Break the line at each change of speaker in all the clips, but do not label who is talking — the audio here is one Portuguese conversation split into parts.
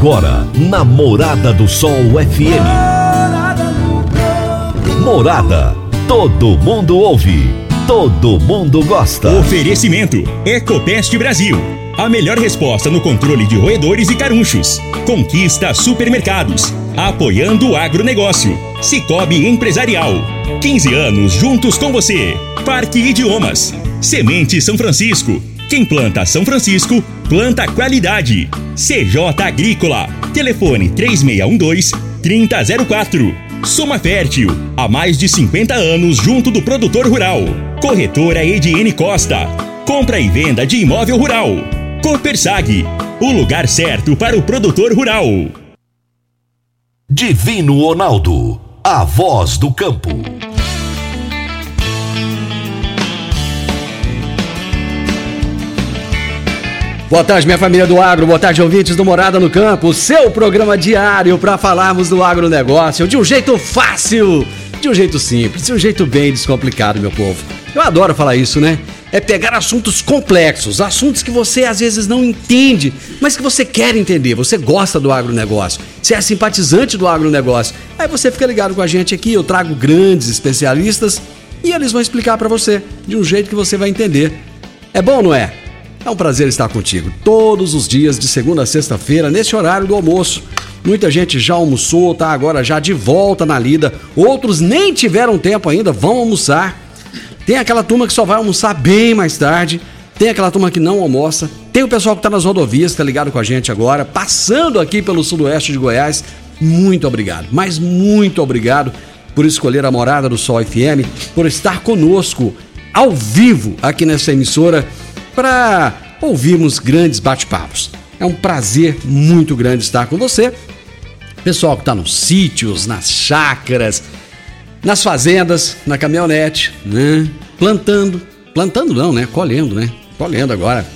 Agora, na Morada do Sol FM. Morada. Todo mundo ouve. Todo mundo gosta.
Oferecimento: Ecopest Brasil. A melhor resposta no controle de roedores e carunchos. Conquista supermercados. Apoiando o agronegócio. Cicobi Empresarial. 15 anos juntos com você. Parque Idiomas. Semente São Francisco. Quem planta São Francisco, planta qualidade. CJ Agrícola. Telefone 3612-3004. Soma Fértil. Há mais de 50 anos junto do produtor rural. Corretora Ediene Costa. Compra e venda de imóvel rural. Copersag. O lugar certo para o produtor rural.
Divino Ronaldo. A voz do campo.
Boa tarde, minha família do agro. Boa tarde, ouvintes do Morada no Campo. Seu programa diário para falarmos do agronegócio de um jeito fácil, de um jeito simples, de um jeito bem descomplicado, meu povo. Eu adoro falar isso, né? É pegar assuntos complexos, assuntos que você às vezes não entende, mas que você quer entender. Você gosta do agronegócio, você é simpatizante do agronegócio. Aí você fica ligado com a gente aqui. Eu trago grandes especialistas e eles vão explicar para você de um jeito que você vai entender. É bom, não é? É um prazer estar contigo todos os dias, de segunda a sexta-feira, nesse horário do almoço. Muita gente já almoçou, tá agora já de volta na lida. Outros nem tiveram tempo ainda, vão almoçar. Tem aquela turma que só vai almoçar bem mais tarde. Tem aquela turma que não almoça. Tem o pessoal que está nas rodovias, está ligado com a gente agora, passando aqui pelo sudoeste de Goiás. Muito obrigado, mas muito obrigado por escolher a Morada do Sol FM, por estar conosco ao vivo aqui nessa emissora para ouvirmos grandes bate-papos. É um prazer muito grande estar com você. Pessoal que está nos sítios, nas chácaras, nas fazendas, na caminhonete, né? Plantando. Plantando não, né? Colhendo, né? Colhendo agora.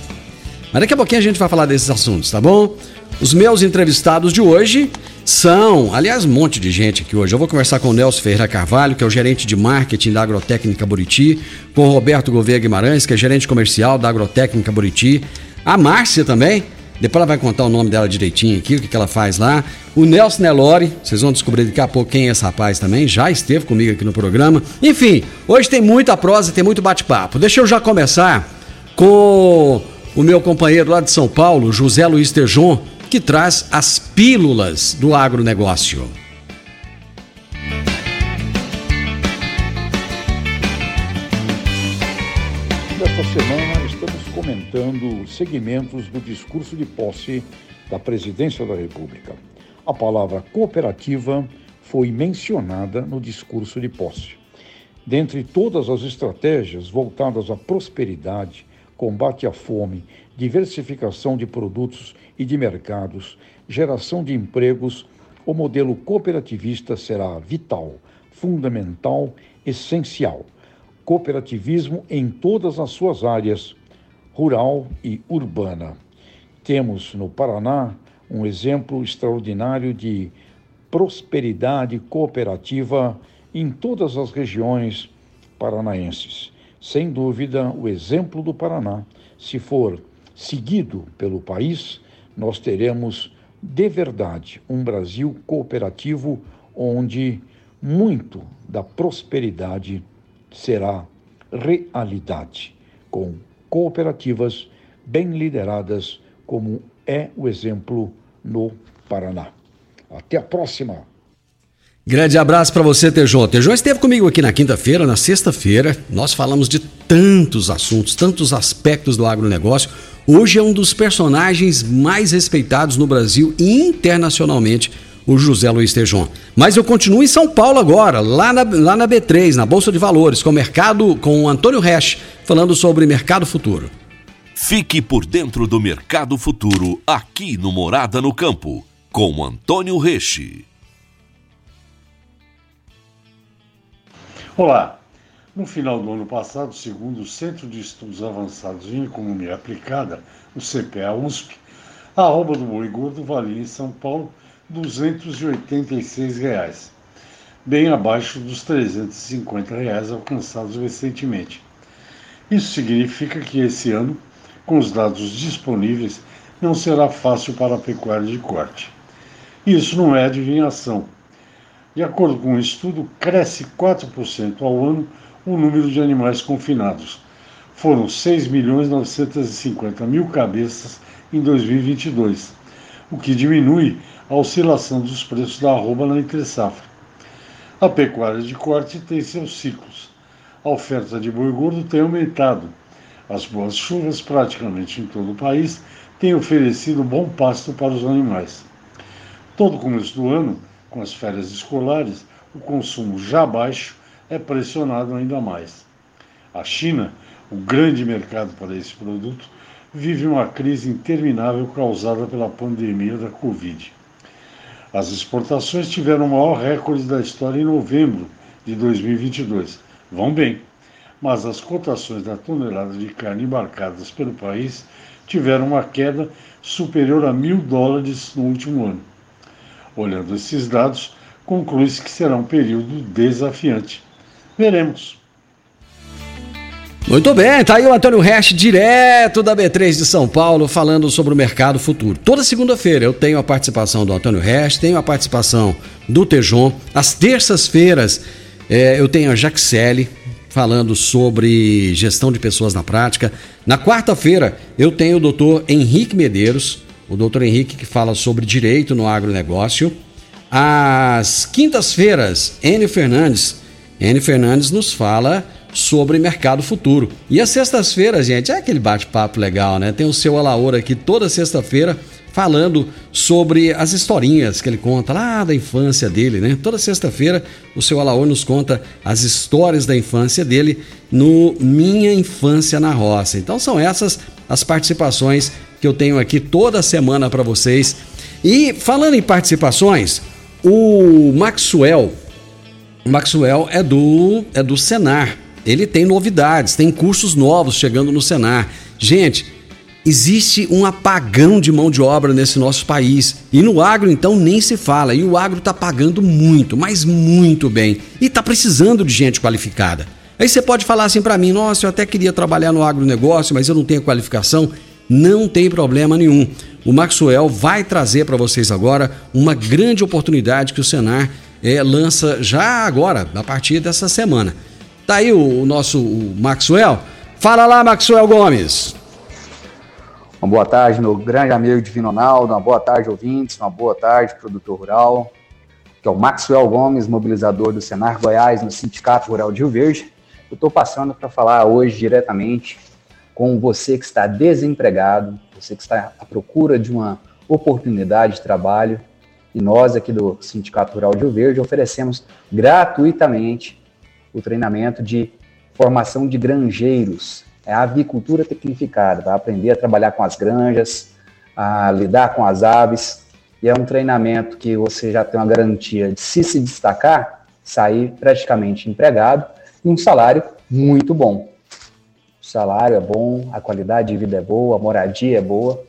Mas daqui a pouquinho a gente vai falar desses assuntos, tá bom? Os meus entrevistados de hoje são, aliás, um monte de gente aqui hoje. Eu vou conversar com o Nelson Ferreira Carvalho, que é o gerente de marketing da Agrotécnica Buriti, com o Roberto Gouveia Guimarães, que é gerente comercial da Agrotécnica Buriti, a Márcia também, depois ela vai contar o nome dela direitinho aqui, o que, que ela faz lá. O Nelson Nelore, vocês vão descobrir daqui a pouco quem é esse rapaz também, já esteve comigo aqui no programa. Enfim, hoje tem muita prosa, tem muito bate-papo. Deixa eu já começar com o meu companheiro lá de São Paulo, José Luiz Tejon, que traz as pílulas do agronegócio.
Nesta semana estamos comentando segmentos do discurso de posse da Presidência da República. A palavra cooperativa foi mencionada no discurso de posse. Dentre todas as estratégias voltadas à prosperidade, combate à fome, diversificação de produtos e de mercados, geração de empregos, o modelo cooperativista será vital, fundamental, essencial. Cooperativismo em todas as suas áreas, rural e urbana. Temos no Paraná um exemplo extraordinário de prosperidade cooperativa em todas as regiões paranaenses. Sem dúvida, o exemplo do Paraná, se for seguido pelo país, nós teremos de verdade um Brasil cooperativo onde muito da prosperidade será realidade, com cooperativas bem lideradas, como é o exemplo no Paraná. Até a próxima!
Grande abraço para você, Tejão. Tejão esteve comigo aqui na quinta-feira, na sexta-feira. Nós falamos de tantos assuntos, tantos aspectos do agronegócio. Hoje é um dos personagens mais respeitados no Brasil e internacionalmente, o José Luiz Tejon. Mas eu continuo em São Paulo agora, lá na, lá na B3, na Bolsa de Valores, com o mercado, com o Antônio Resch, falando sobre mercado futuro.
Fique por dentro do mercado futuro aqui no Morada no Campo, com Antônio Resch.
Olá. No final do ano passado, segundo o Centro de Estudos Avançados em Economia Aplicada, o CPA USP, a arroba do boi gordo valia em São Paulo 286 reais, bem abaixo dos 350 reais alcançados recentemente. Isso significa que esse ano, com os dados disponíveis, não será fácil para a pecuária de corte. Isso não é adivinhação. De acordo com um estudo, cresce 4% ao ano o número de animais confinados. Foram 6 milhões 950 mil cabeças em 2022, o que diminui a oscilação dos preços da arroba na entre-safra. A pecuária de corte tem seus ciclos. A oferta de boi gordo tem aumentado. As boas chuvas, praticamente em todo o país, têm oferecido bom pasto para os animais. Todo começo do ano, com as férias escolares, o consumo já baixo é pressionado ainda mais. A China, o grande mercado para esse produto, vive uma crise interminável causada pela pandemia da Covid. As exportações tiveram o maior recorde da história em novembro de 2022. Vão bem, mas as cotações da tonelada de carne embarcadas pelo país tiveram uma queda superior a mil dólares no último ano. Olhando esses dados, conclui-se que será um período desafiante. Veremos.
Muito bem, tá aí o Antônio Resch, direto da B3 de São Paulo, falando sobre o mercado futuro. Toda segunda-feira eu tenho a participação do Antônio Resch, tenho a participação do Tejon. Às terças-feiras é, eu tenho a Jaxele falando sobre gestão de pessoas na prática. Na quarta-feira eu tenho o doutor Henrique Medeiros, o doutor Henrique que fala sobre direito no agronegócio. Às quintas-feiras, Enio Fernandes. Enio Fernandes nos fala sobre mercado futuro. E às sextas-feiras, gente, é aquele bate-papo legal, né? Tem o seu Alaor aqui toda sexta-feira falando sobre as historinhas que ele conta lá da infância dele, né? Toda sexta-feira o seu Alaor nos conta as histórias da infância dele no Minha Infância na Roça. Então são essas as participações que eu tenho aqui toda semana para vocês. E falando em participações, o Maxwell, o Maxwell é do é do Senar ele tem novidades, tem cursos novos chegando no Senar. Gente, existe um apagão de mão de obra nesse nosso país. E no agro, então, nem se fala. E o agro está pagando muito, mas muito bem. E está precisando de gente qualificada. Aí você pode falar assim para mim: nossa, eu até queria trabalhar no agronegócio, mas eu não tenho qualificação. Não tem problema nenhum. O Maxwell vai trazer para vocês agora uma grande oportunidade que o Senar é, lança já agora, a partir dessa semana. Tá aí o, o nosso o Maxwell. Fala lá, Maxwell Gomes.
Uma boa tarde, meu grande amigo Divino Ronaldo. Uma boa tarde, ouvintes. Uma boa tarde, produtor rural. Que é o Maxwell Gomes, mobilizador do Senar Goiás no Sindicato Rural de Rio Verde. Eu estou passando para falar hoje diretamente com você que está desempregado, você que está à procura de uma oportunidade de trabalho. E nós aqui do Sindicato Rural de Rio Verde oferecemos gratuitamente o treinamento de formação de granjeiros, é a avicultura tecnificada, vai aprender a trabalhar com as granjas, a lidar com as aves, e é um treinamento que você já tem uma garantia de se se destacar, sair praticamente empregado e um salário muito bom. O salário é bom, a qualidade de vida é boa, a moradia é boa,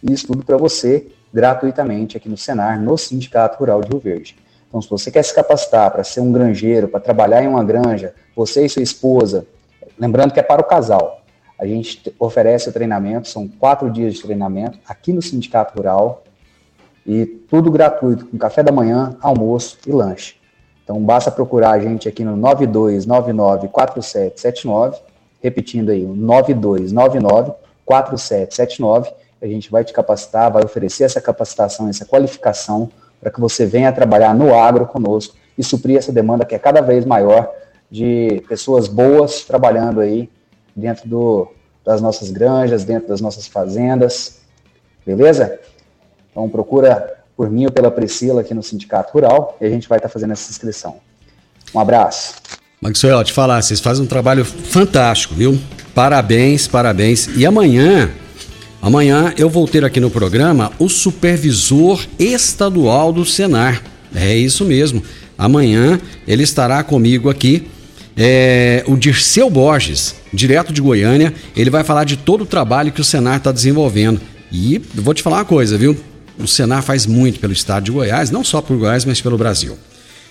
e isso tudo para você gratuitamente aqui no Senar, no Sindicato Rural de Rio Verde. Então, se você quer se capacitar para ser um granjeiro, para trabalhar em uma granja, você e sua esposa, lembrando que é para o casal, a gente oferece o treinamento, são quatro dias de treinamento aqui no Sindicato Rural e tudo gratuito, com café da manhã, almoço e lanche. Então, basta procurar a gente aqui no 92994779, repetindo aí, 92994779, a gente vai te capacitar, vai oferecer essa capacitação, essa qualificação para que você venha trabalhar no agro conosco e suprir essa demanda que é cada vez maior de pessoas boas trabalhando aí dentro do, das nossas granjas, dentro das nossas fazendas, beleza? Então procura por mim ou pela Priscila aqui no Sindicato Rural e a gente vai estar tá fazendo essa inscrição. Um abraço.
Maxwell, te falar, vocês fazem um trabalho fantástico, viu? Parabéns, parabéns. E amanhã Amanhã eu vou ter aqui no programa o supervisor estadual do Senar. É isso mesmo. Amanhã ele estará comigo aqui. É, o Dirceu Borges, direto de Goiânia, ele vai falar de todo o trabalho que o Senar está desenvolvendo. E vou te falar uma coisa, viu? O Senar faz muito pelo estado de Goiás, não só por Goiás, mas pelo Brasil.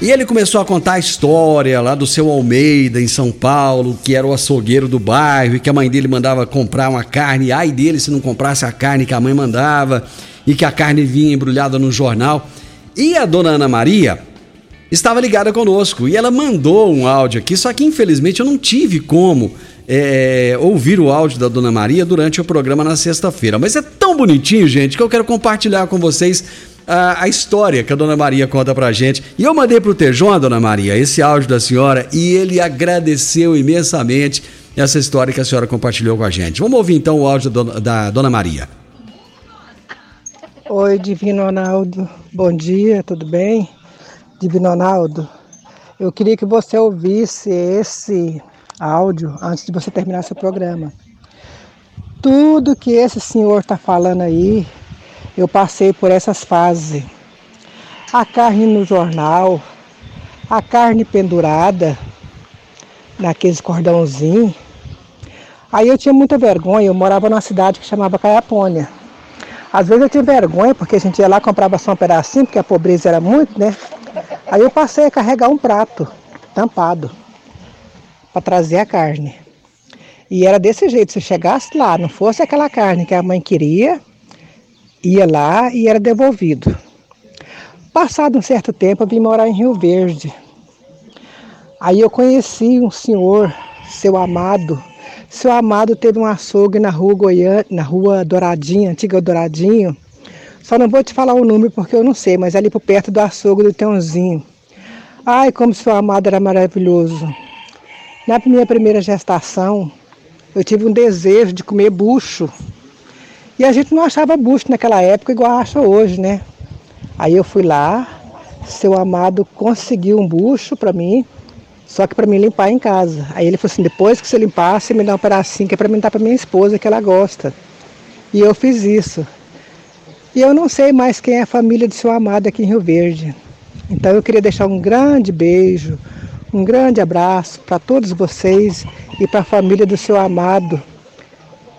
e ele começou a contar a história lá do seu Almeida, em São Paulo, que era o açougueiro do bairro e que a mãe dele mandava comprar uma carne, ai dele se não comprasse a carne que a mãe mandava e que a carne vinha embrulhada no jornal. E a dona Ana Maria estava ligada conosco e ela mandou um áudio aqui, só que infelizmente eu não tive como é, ouvir o áudio da Dona Maria durante o programa na sexta-feira. Mas é tão bonitinho, gente, que eu quero compartilhar com vocês a, a, história que a Dona Maria conta pra gente. E eu mandei pro Tejon, Dona Maria, esse áudio da senhora e ele agradeceu imensamente essa história que a senhora compartilhou com a gente. Vamos ouvir então o áudio da Dona, da Dona Maria.
Oi, Divino Ronaldo. Bom dia, tudo bem? Divino Ronaldo, eu queria que você ouvisse esse áudio antes de você terminar seu programa. Tudo que esse senhor está falando aí, eu passei por essas fases. A carne no jornal, a carne pendurada naqueles cordãozinhos. Aí eu tinha muita vergonha, eu morava numa cidade que chamava Caiapônia. Às vezes eu tinha vergonha, porque a gente ia lá comprava só um pedacinho, porque a pobreza era muito, né? Aí eu passei a carregar um prato tampado para trazer a carne. E era desse jeito, se chegasse lá, não fosse aquela carne que a mãe queria, ia lá e era devolvido. Passado um certo tempo, eu vim morar em Rio Verde. Aí eu conheci um senhor, seu amado. Seu amado teve um açougue na rua Goiânia, na rua Douradinha, antiga Douradinho. Só não vou te falar o número porque eu não sei, mas ali por perto do açougue do Teãozinho. Ai, como seu amado era maravilhoso. Na minha primeira gestação, eu tive um desejo de comer bucho. E a gente não achava bucho naquela época igual acha hoje, né? Aí eu fui lá, seu amado conseguiu um bucho para mim, só que para mim limpar em casa. Aí ele falou assim: depois que você limpar, você me dá um pedacinho que é para mim dar para minha esposa, que ela gosta. E eu fiz isso. E eu não sei mais quem é a família de seu amado aqui em Rio Verde. Então eu queria deixar um grande beijo, um grande abraço para todos vocês e para a família do seu amado,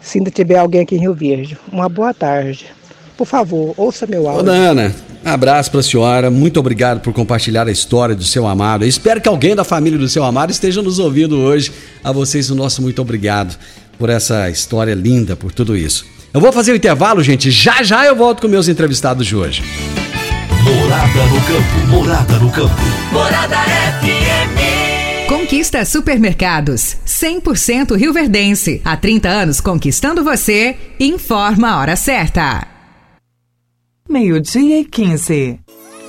se ainda tiver alguém aqui em Rio Verde. Uma boa tarde. Por favor, ouça meu áudio.
Ô, Ana, abraço para a senhora. Muito obrigado por compartilhar a história do seu amado. Eu espero que alguém da família do seu amado esteja nos ouvindo hoje. A vocês, o nosso muito obrigado por essa história linda, por tudo isso. Eu vou fazer o intervalo, gente. Já já eu volto com meus entrevistados de hoje.
Morada no campo, morada no campo.
Morada FM.
Conquista Supermercados, 100% Rio Verdense. Há 30 anos conquistando você. Informa a hora certa.
Meio-dia e 15.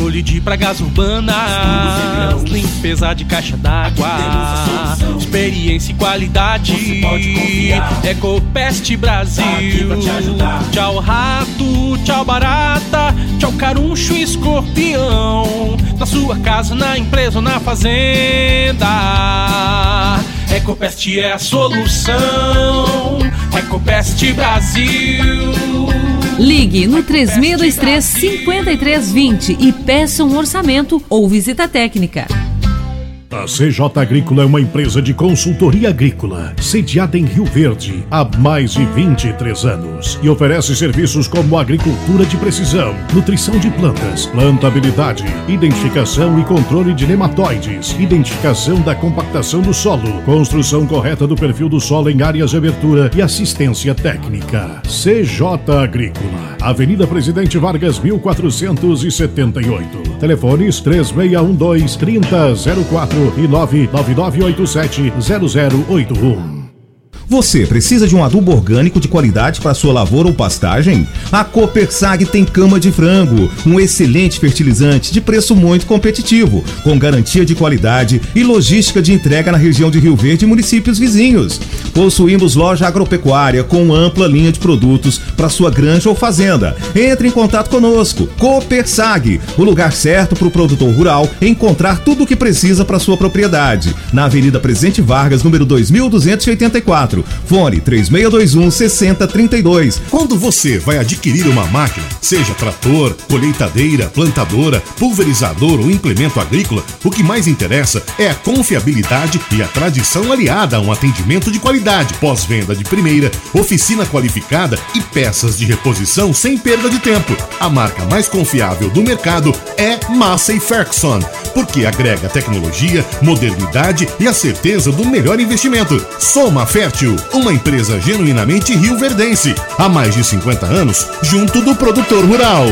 Controle de pragas urbanas, limpeza de caixa d'água, experiência e qualidade. Ecopest Brasil. Tchau rato, tchau barata, tchau caruncho e escorpião. Na sua casa, na empresa ou na fazenda. Ecopest é a solução. Ecopest Brasil.
Ligue no 3623 5320 e peça um orçamento ou visita técnica.
A CJ Agrícola é uma empresa de consultoria agrícola, sediada em Rio Verde há mais de 23 anos e oferece serviços como agricultura de precisão, nutrição de plantas, plantabilidade, identificação e controle de nematóides, identificação da compactação do solo, construção correta do perfil do solo em áreas de abertura e assistência técnica. CJ Agrícola, Avenida Presidente Vargas 1478. Telefones 3612 3004 e 99987 0081.
Você precisa de um adubo orgânico de qualidade para sua lavoura ou pastagem? A Copersag tem cama de frango, um excelente fertilizante de preço muito competitivo, com garantia de qualidade e logística de entrega na região de Rio Verde e municípios vizinhos. Possuímos loja agropecuária com ampla linha de produtos para sua granja ou fazenda. Entre em contato conosco. Copersag, o lugar certo para o produtor rural encontrar tudo o que precisa para sua propriedade. Na Avenida Presidente Vargas, número 2284. Fone 3621 6032.
Quando você vai adquirir uma máquina, seja trator, colheitadeira, plantadora, pulverizador ou implemento agrícola, o que mais interessa é a confiabilidade e a tradição aliada a um atendimento de qualidade, pós-venda de primeira, oficina qualificada e peças de reposição sem perda de tempo. A marca mais confiável do mercado é Massey Ferguson, porque agrega tecnologia, modernidade e a certeza do melhor investimento. Soma Fértil, uma empresa genuinamente rioverdense, há mais de 50 anos, junto do produtor rural.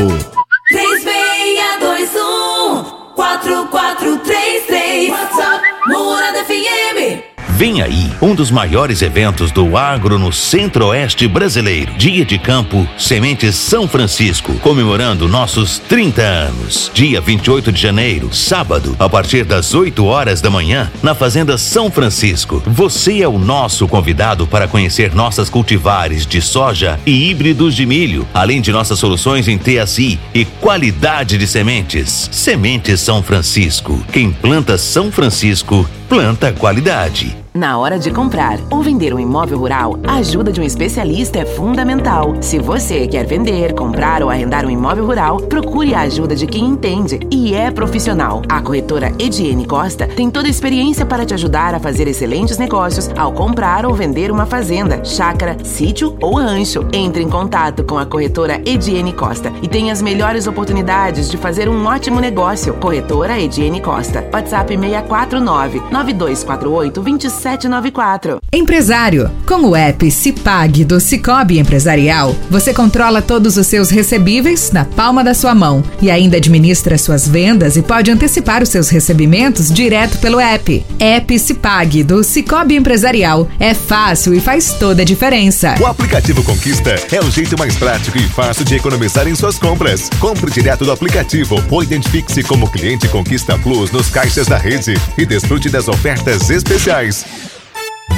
3621 4433 WhatsApp Morada FM
Vem aí um dos maiores eventos do agro no centro-oeste brasileiro. Dia de Campo Sementes São Francisco, comemorando nossos 30 anos. Dia 28 de janeiro, sábado, a partir das 8 horas da manhã, na Fazenda São Francisco. Você é o nosso convidado para conhecer nossas cultivares de soja e híbridos de milho, além de nossas soluções em TSI e qualidade de sementes. Sementes São Francisco. Quem planta São Francisco, planta qualidade.
Na hora de comprar ou vender um imóvel rural, a ajuda de um especialista é fundamental. Se você quer vender, comprar ou arrendar um imóvel rural, procure a ajuda de quem entende e é profissional. A corretora Ediene Costa tem toda a experiência para te ajudar a fazer excelentes negócios ao comprar ou vender uma fazenda, chácara, sítio ou rancho. Entre em contato com a corretora Ediene Costa e tenha as melhores oportunidades de fazer um ótimo negócio. Corretora Ediene Costa. WhatsApp 649 9248 27 794.
Empresário, com o app Cipag do Cicobi Empresarial, você controla todos os seus recebíveis na palma da sua mão e ainda administra suas vendas e pode antecipar os seus recebimentos direto pelo app. App Cipag do Cicobi Empresarial é fácil e faz toda a diferença.
O aplicativo Conquista é o jeito mais prático e fácil de economizar em suas compras. Compre direto do aplicativo ou identifique-se como cliente Conquista Plus nos caixas da rede e desfrute das ofertas especiais.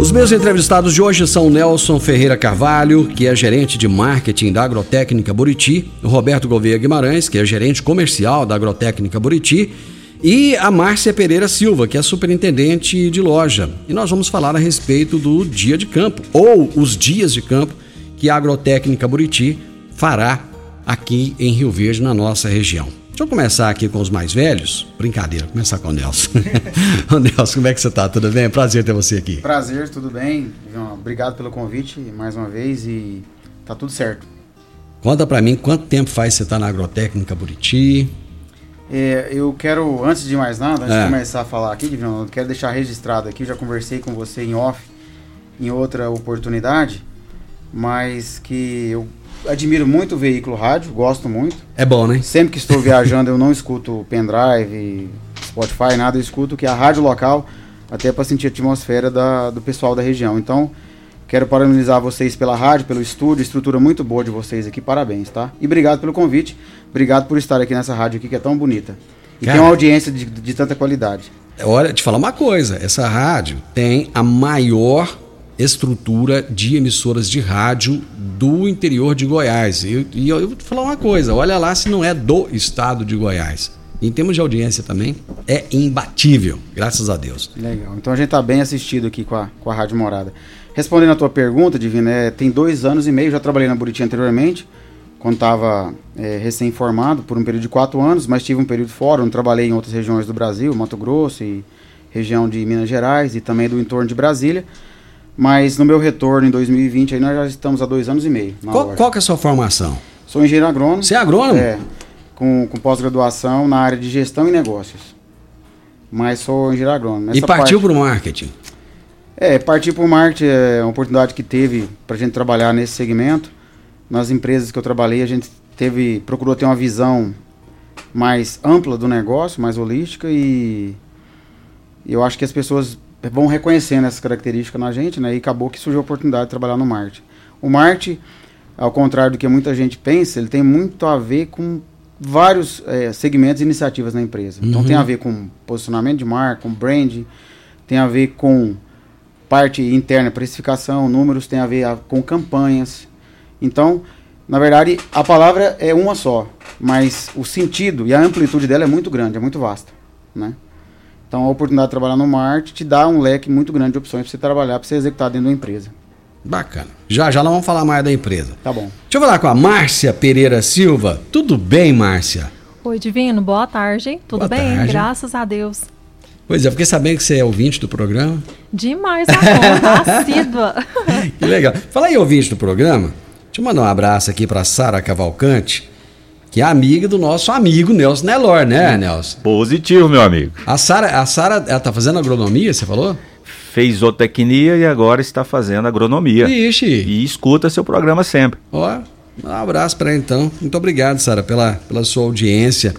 Os meus entrevistados de hoje são Nelson Ferreira Carvalho, que é gerente de marketing da Agrotécnica Buriti, Roberto Gouveia Guimarães, que é gerente comercial da Agrotécnica Buriti, e a Márcia Pereira Silva, que é superintendente de loja. E nós vamos falar a respeito do dia de campo, ou os dias de campo, que a Agrotécnica Buriti fará aqui em Rio Verde, na nossa região. Deixa eu começar aqui com os mais velhos. Brincadeira, começar com o Nelson. Ô Nelson, como é que você tá? Tudo bem? Prazer ter você aqui.
Prazer, tudo bem. Obrigado pelo convite mais uma vez e tá tudo certo.
Conta pra mim quanto tempo faz você tá na Agrotécnica Buriti?
É, eu quero, antes de mais nada, antes
É.
de começar a falar aqui, Divino, eu quero deixar registrado aqui, já conversei com você em off, em outra oportunidade, mas que eu admiro muito o veículo rádio, gosto muito.
É bom, né?
Sempre que estou viajando eu não escuto pendrive, Spotify, nada, eu escuto que é a rádio local, até para sentir a atmosfera da, do pessoal da região. Então, quero parabenizar vocês pela rádio, pelo estúdio, estrutura muito boa de vocês aqui, parabéns, tá? E obrigado pelo convite, obrigado por estar aqui nessa rádio aqui que é tão bonita. E
Cara.
tem uma audiência de, de tanta qualidade.
Olha, te falar uma coisa, essa rádio tem a maior estrutura de emissoras de rádio do interior de Goiás. E, e eu, eu vou falar uma coisa, olha lá se não é do estado de Goiás. Em termos de audiência também, é imbatível, graças a Deus.
Legal. Então a gente está bem assistido aqui com a, com a Rádio Morada. Respondendo a tua pergunta, Divina, é, tem dois anos e meio, já trabalhei na Buriti anteriormente, quando estava é, recém-formado, por um período de quatro anos, mas tive um período fora, onde trabalhei em outras regiões do Brasil, Mato Grosso e região de Minas Gerais e também do entorno de Brasília. Mas no meu retorno em 2020, aí nós já estamos há dois anos e meio.
Qual, qual que é a sua formação?
Sou engenheiro agrônomo.
Você é agrônomo?
É, com, com pós-graduação na área de gestão e negócios. Mas sou engenheiro agrônomo.
e
Essa
partiu para o marketing.
É, partir para o marketing é uma oportunidade que teve para a gente trabalhar nesse segmento. Nas empresas que eu trabalhei, a gente teve procurou ter uma visão mais ampla do negócio, mais holística e eu acho que as pessoas vão reconhecendo essas características na gente, né? E acabou que surgiu a oportunidade de trabalhar no marketing. O marketing, ao contrário do que muita gente pensa, ele tem muito a ver com vários eh, segmentos e iniciativas na empresa. Então
Uhum.
tem a ver com posicionamento de marca, com brand, tem a ver com parte interna, precificação, números, tem a ver a- com campanhas. Então, na verdade, a palavra é uma só, mas o sentido e a amplitude dela é muito grande, é muito vasta, né? Então, a oportunidade de trabalhar no marketing te dá um leque muito grande de opções para você trabalhar, para você executar dentro de uma empresa.
Bacana. Já já nós vamos falar mais da empresa.
Tá bom.
Deixa eu falar com a Márcia Pereira Silva. Tudo bem, Márcia?
Oi, Divino, boa tarde. Tudo
Boa
bem?
tarde.
Graças a Deus.
Pois é, fiquei sabendo que você é ouvinte do programa.
Demais a conta, assídua.
Que legal. Fala aí, ouvinte do programa. Deixa eu mandar um abraço aqui para Sara Cavalcante, que é amiga do nosso amigo Nelson Nelor, né, Nelson?
Positivo, meu amigo.
A Sara, a Sara, ela tá fazendo agronomia, você falou?
Fez zootecnia e agora está fazendo agronomia.
Ixi.
E escuta seu programa sempre.
Ó, um abraço para ela então. Muito obrigado, Sara, pela, pela sua audiência.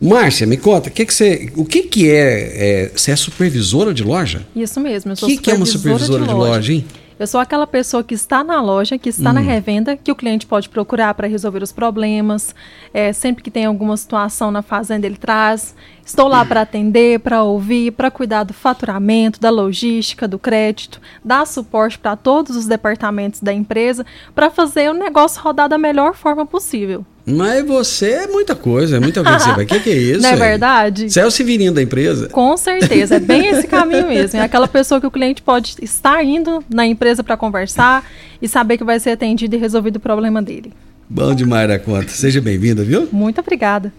Márcia, me conta, o que, que você, o que, que é, é. Você é supervisora de loja?
Isso mesmo, eu sou
Que que é uma supervisora de loja, hein?
Eu sou aquela pessoa que está na loja, que está na
Hum.
revenda, que o cliente pode procurar para resolver os problemas. É, sempre que tem alguma situação na fazenda, ele traz. Estou lá para atender, para ouvir, para cuidar do faturamento, da logística, do crédito, dar suporte para todos os departamentos da empresa, para fazer o negócio rodar da melhor forma possível.
Mas você é muita coisa, é muita coisa. Você vai, o que, que é isso?
Não é
aí?
verdade?
Você é o Severino da empresa?
Com certeza, é bem esse caminho mesmo. É aquela pessoa que o cliente pode estar indo na empresa para conversar e saber que vai ser atendido e resolvido o problema dele.
Bom demais da conta. Seja bem-vinda, viu?
Muito obrigada.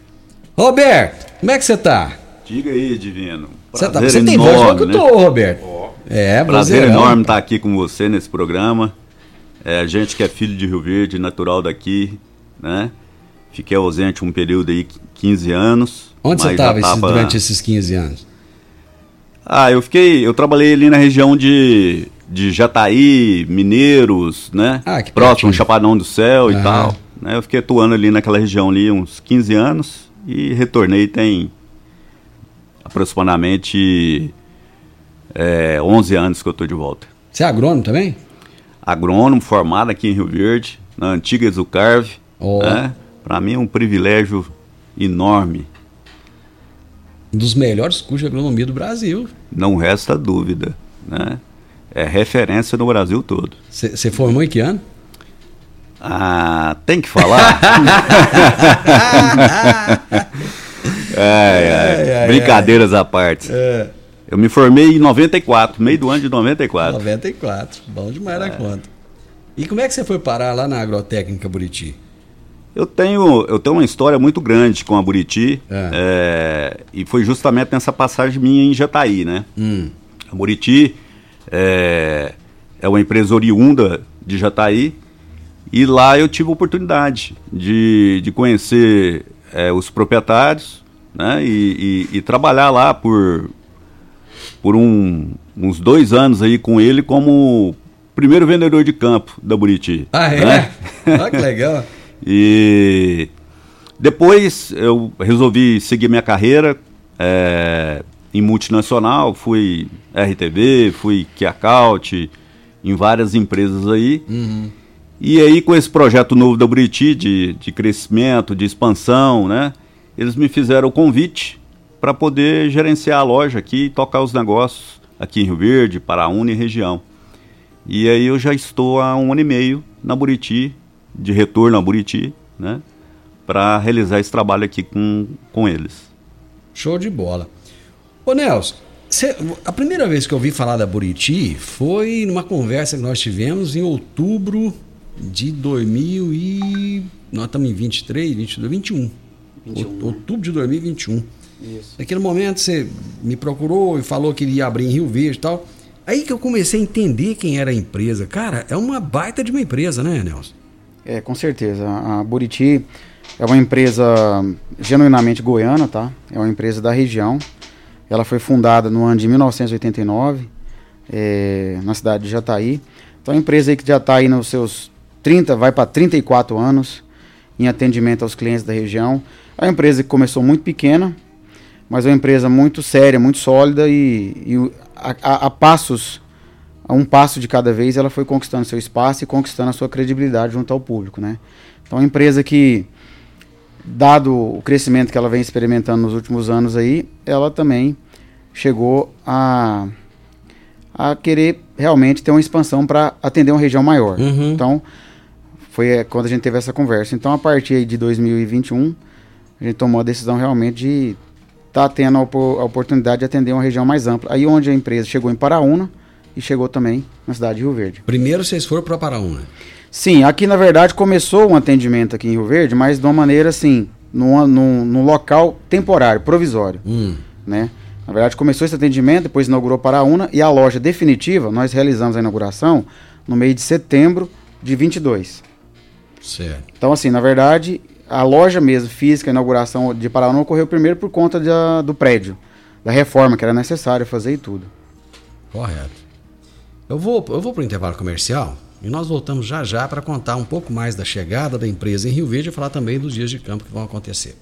Roberto, como é que você tá?
Diga aí, Divino.
Você, tá, você tem voz de locutor,
né?
Roberto. É,
Prazer
brasileirão.
enorme estar aqui com você nesse programa. É, a gente que é filho de Rio Verde, natural daqui, né? Fiquei ausente um período aí, 15 anos.
Onde você estava
tava-
durante esses 15 anos?
Ah, eu fiquei. Eu trabalhei ali na região de, de Jataí, Mineiros, né?
Ah, que
Próximo. Chapadão do Céu e tal. Né? Eu fiquei atuando ali naquela região ali uns 15 anos e retornei tem aproximadamente é, 11 anos que eu estou de volta.
Você é agrônomo também?
Agrônomo, formado aqui em Rio Verde, na antiga Exucarve.
Ó.
Né? Para mim é um privilégio enorme,
Um dos melhores cursos de agronomia do Brasil.
não resta dúvida. Né? É referência no Brasil todo.
Você formou em que ano?
Ah, tem que falar? Ai, Ai,
ai,
Brincadeiras à parte.
É.
Eu me formei em 94, meio do ano de 94.
94. Bom demais
É.
da conta. E como é que você foi parar lá na agrotécnica Buriti?
Eu tenho, eu tenho uma história muito grande com a Buriti, é, e foi justamente nessa passagem minha em Jataí, né?
Hum.
A Buriti é, é uma empresa oriunda de Jataí, e lá eu tive a oportunidade de, de conhecer é, os proprietários, né? E, e- e trabalhar lá por, por um- uns dois anos aí com ele como primeiro vendedor de campo da Buriti.
Ah, é?
né?
Olha que legal.
E depois eu resolvi seguir minha carreira é, em multinacional, fui RTV, fui Kiacaut, em várias empresas aí.
Uhum.
E aí com esse projeto novo da Buriti de, de crescimento, de expansão, né? Eles me fizeram o convite para poder gerenciar a loja aqui e tocar os negócios aqui em Rio Verde, Paraúna e região. E aí eu já estou há um ano e meio na Buriti, de retorno a Buriti, né? Para realizar esse trabalho aqui com, com eles.
Show de bola. Ô Nelson, cê- a primeira vez que eu ouvi falar da Buriti foi numa conversa que nós tivemos em outubro de 2000 e... Nós estamos em 23, 22, 21. Out- Outubro de 2021.
Isso.
Naquele momento você me procurou e falou que ia abrir em Rio Verde e tal. Aí que eu comecei a entender quem era a empresa. Cara, é uma baita de uma empresa, né, Nelson?
É, com certeza. A Buriti é uma empresa genuinamente goiana, tá? É uma empresa da região. Ela foi fundada no ano de 1989, é, na cidade de Jataí. Então, é uma empresa que já está aí nos seus 30, vai para 34 anos em atendimento aos clientes da região. É uma empresa que começou muito pequena, mas é uma empresa muito séria, muito sólida e, e a, a- a passos, a um passo de cada vez, ela foi conquistando seu espaço e conquistando a sua credibilidade junto ao público, né? Então, uma empresa que, dado o crescimento que ela vem experimentando nos últimos anos aí, ela também chegou a, a querer realmente ter uma expansão para atender uma região maior. Então, foi é, quando a gente teve essa conversa. Então, a partir de 2021, a gente tomou a decisão realmente de estar tendo a, opor- a oportunidade de atender uma região mais ampla. Aí onde a empresa chegou em Paraúna e chegou também na cidade de Rio Verde.
Primeiro vocês foram para Paraúna.
Sim, aqui na verdade começou um atendimento aqui em Rio Verde, mas de uma maneira assim, num, num, num local temporário, provisório. Né? Na verdade começou esse atendimento, depois inaugurou Paraúna e a loja definitiva, nós realizamos a inauguração no mês de setembro de 22.
Certo.
Então assim, na verdade, a loja mesmo física, a inauguração de Paraúna ocorreu primeiro por conta da- do prédio, da reforma que era necessária fazer e tudo.
Correto. Eu vou, eu vou para o intervalo comercial e nós voltamos já já para contar um pouco mais da chegada da empresa em Rio Verde e falar também dos dias de campo que vão acontecer.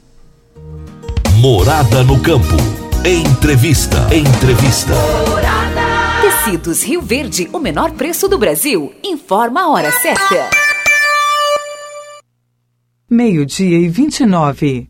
Morada no campo. Entrevista. Entrevista.
Tecidos Rio Verde, o menor preço do Brasil. Informa a hora certa.
Meio-dia e 29.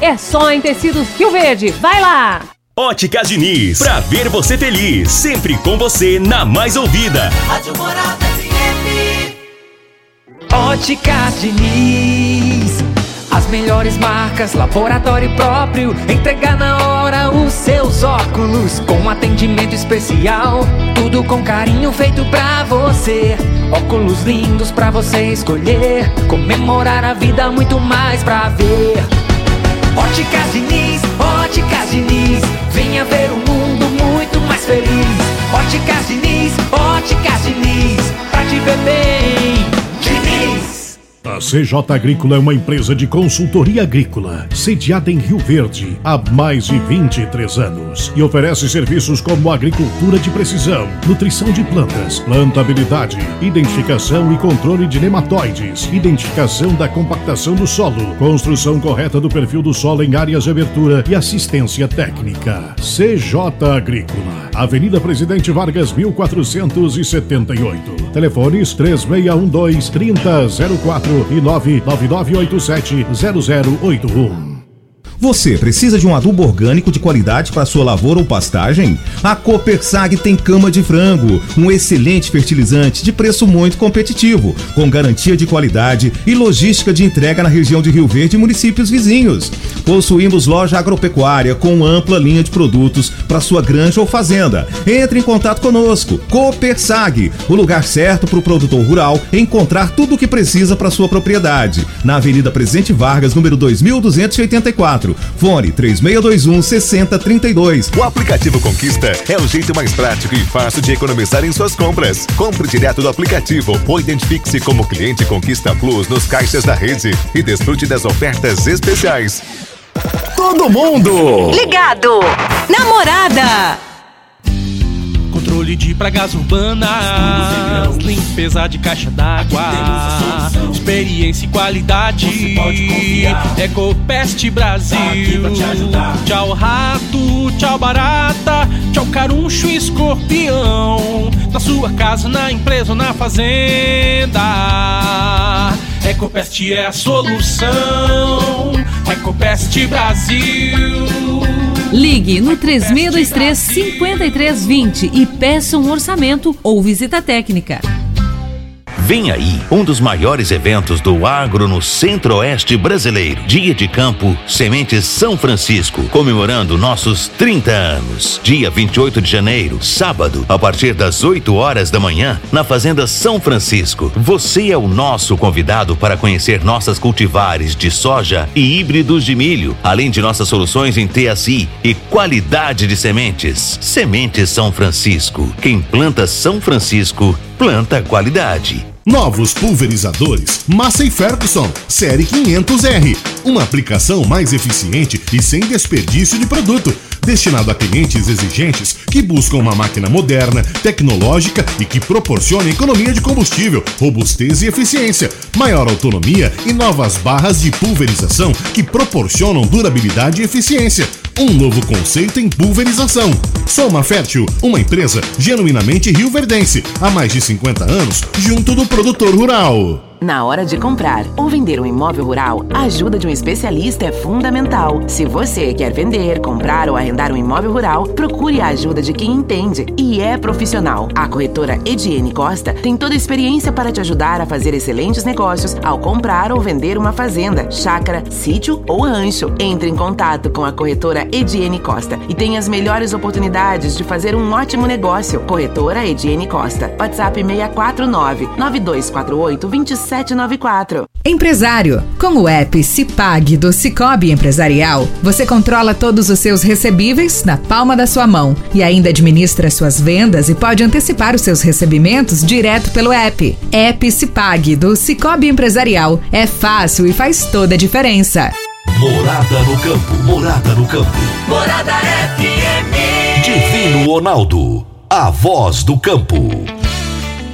É só em tecidos Rio Verde. Vai lá!
Óticas Diniz, pra ver você feliz, sempre com você na mais ouvida.
Rádio Morada FM.
Óticas Diniz. As melhores marcas, laboratório próprio. Entregar na hora os seus óculos. Com atendimento especial. Tudo com carinho feito pra você. Óculos lindos pra você escolher. Comemorar a vida, muito mais pra ver. Óticas Diniz, Óticas Diniz. Venha ver um mundo muito mais feliz. Óticas Diniz, Óticas Diniz. Pra te Diniz.
A CJ Agrícola é uma empresa de consultoria agrícola, sediada em Rio Verde há mais de 23 anos e oferece serviços como agricultura de precisão, nutrição de plantas, plantabilidade, identificação e controle de nematóides, identificação da compactação do solo, construção correta do perfil do solo em áreas de abertura e assistência técnica. CJ Agrícola, Avenida Presidente Vargas 1478. Telefones 3612 3004 e 99987 0081.
Você precisa de um adubo orgânico de qualidade para sua lavoura ou pastagem? A Copersag tem cama de frango, um excelente fertilizante de preço muito competitivo, com garantia de qualidade e logística de entrega na região de Rio Verde e municípios vizinhos. Possuímos loja agropecuária com ampla linha de produtos para sua granja ou fazenda. Entre em contato conosco. Copersag, o lugar certo para o produtor rural encontrar tudo o que precisa para sua propriedade. Na Avenida Presidente Vargas, número 2284. Fone 3621 6032.
O aplicativo Conquista é o jeito mais prático e fácil de economizar em suas compras. Compre direto do aplicativo ou identifique-se como cliente Conquista Plus nos caixas da rede e desfrute das ofertas especiais.
Todo mundo!
Ligado. Namorada.
Controle de pragas urbanas, limpeza de caixa d'água, experiência e qualidade. Ecopest Brasil. Tchau rato, tchau barata, tchau caruncho e escorpião. Na sua casa, na empresa ou na fazenda. Ecopest é a solução. Ecopest Brasil.
Ligue no 3623 5320 e peça um orçamento ou visita técnica.
Vem aí um dos maiores eventos do agro no centro-oeste brasileiro. Dia de Campo Sementes São Francisco, comemorando nossos 30 anos. Dia 28 de janeiro, sábado, a partir das 8 horas da manhã, na Fazenda São Francisco. Você é o nosso convidado para conhecer nossas cultivares de soja e híbridos de milho, além de nossas soluções em TSI e qualidade de sementes. Sementes São Francisco. Quem planta São Francisco, planta qualidade.
Novos pulverizadores Massey Ferguson Série 500R. Uma aplicação mais eficiente e sem desperdício de produto. Destinado a clientes exigentes que buscam uma máquina moderna, tecnológica e que proporcione economia de combustível, robustez e eficiência, maior autonomia e novas barras de pulverização que proporcionam durabilidade e eficiência. Um novo conceito em pulverização. Soma Fértil, uma empresa genuinamente rioverdense, há mais de 50 anos, junto do produtor rural.
Na hora de comprar ou vender um imóvel rural, a ajuda de um especialista é fundamental. Se você quer vender, comprar ou arrendar um imóvel rural, procure a ajuda de quem entende e é profissional. A corretora Ediene Costa tem toda a experiência para te ajudar a fazer excelentes negócios ao comprar ou vender uma fazenda, chácara, sítio ou rancho. Entre em contato com a corretora Ediene Costa e tenha as melhores oportunidades de fazer um ótimo negócio. Corretora Ediene Costa. WhatsApp 649 9248 27 794.
Empresário, com o app Cipag do Cicobi Empresarial, você controla todos os seus recebíveis na palma da sua mão e ainda administra suas vendas e pode antecipar os seus recebimentos direto pelo app. App Cipag do Cicobi Empresarial é fácil e faz toda a diferença.
Morada no campo, morada no campo.
Morada FM.
Divino Ronaldo, a voz do campo.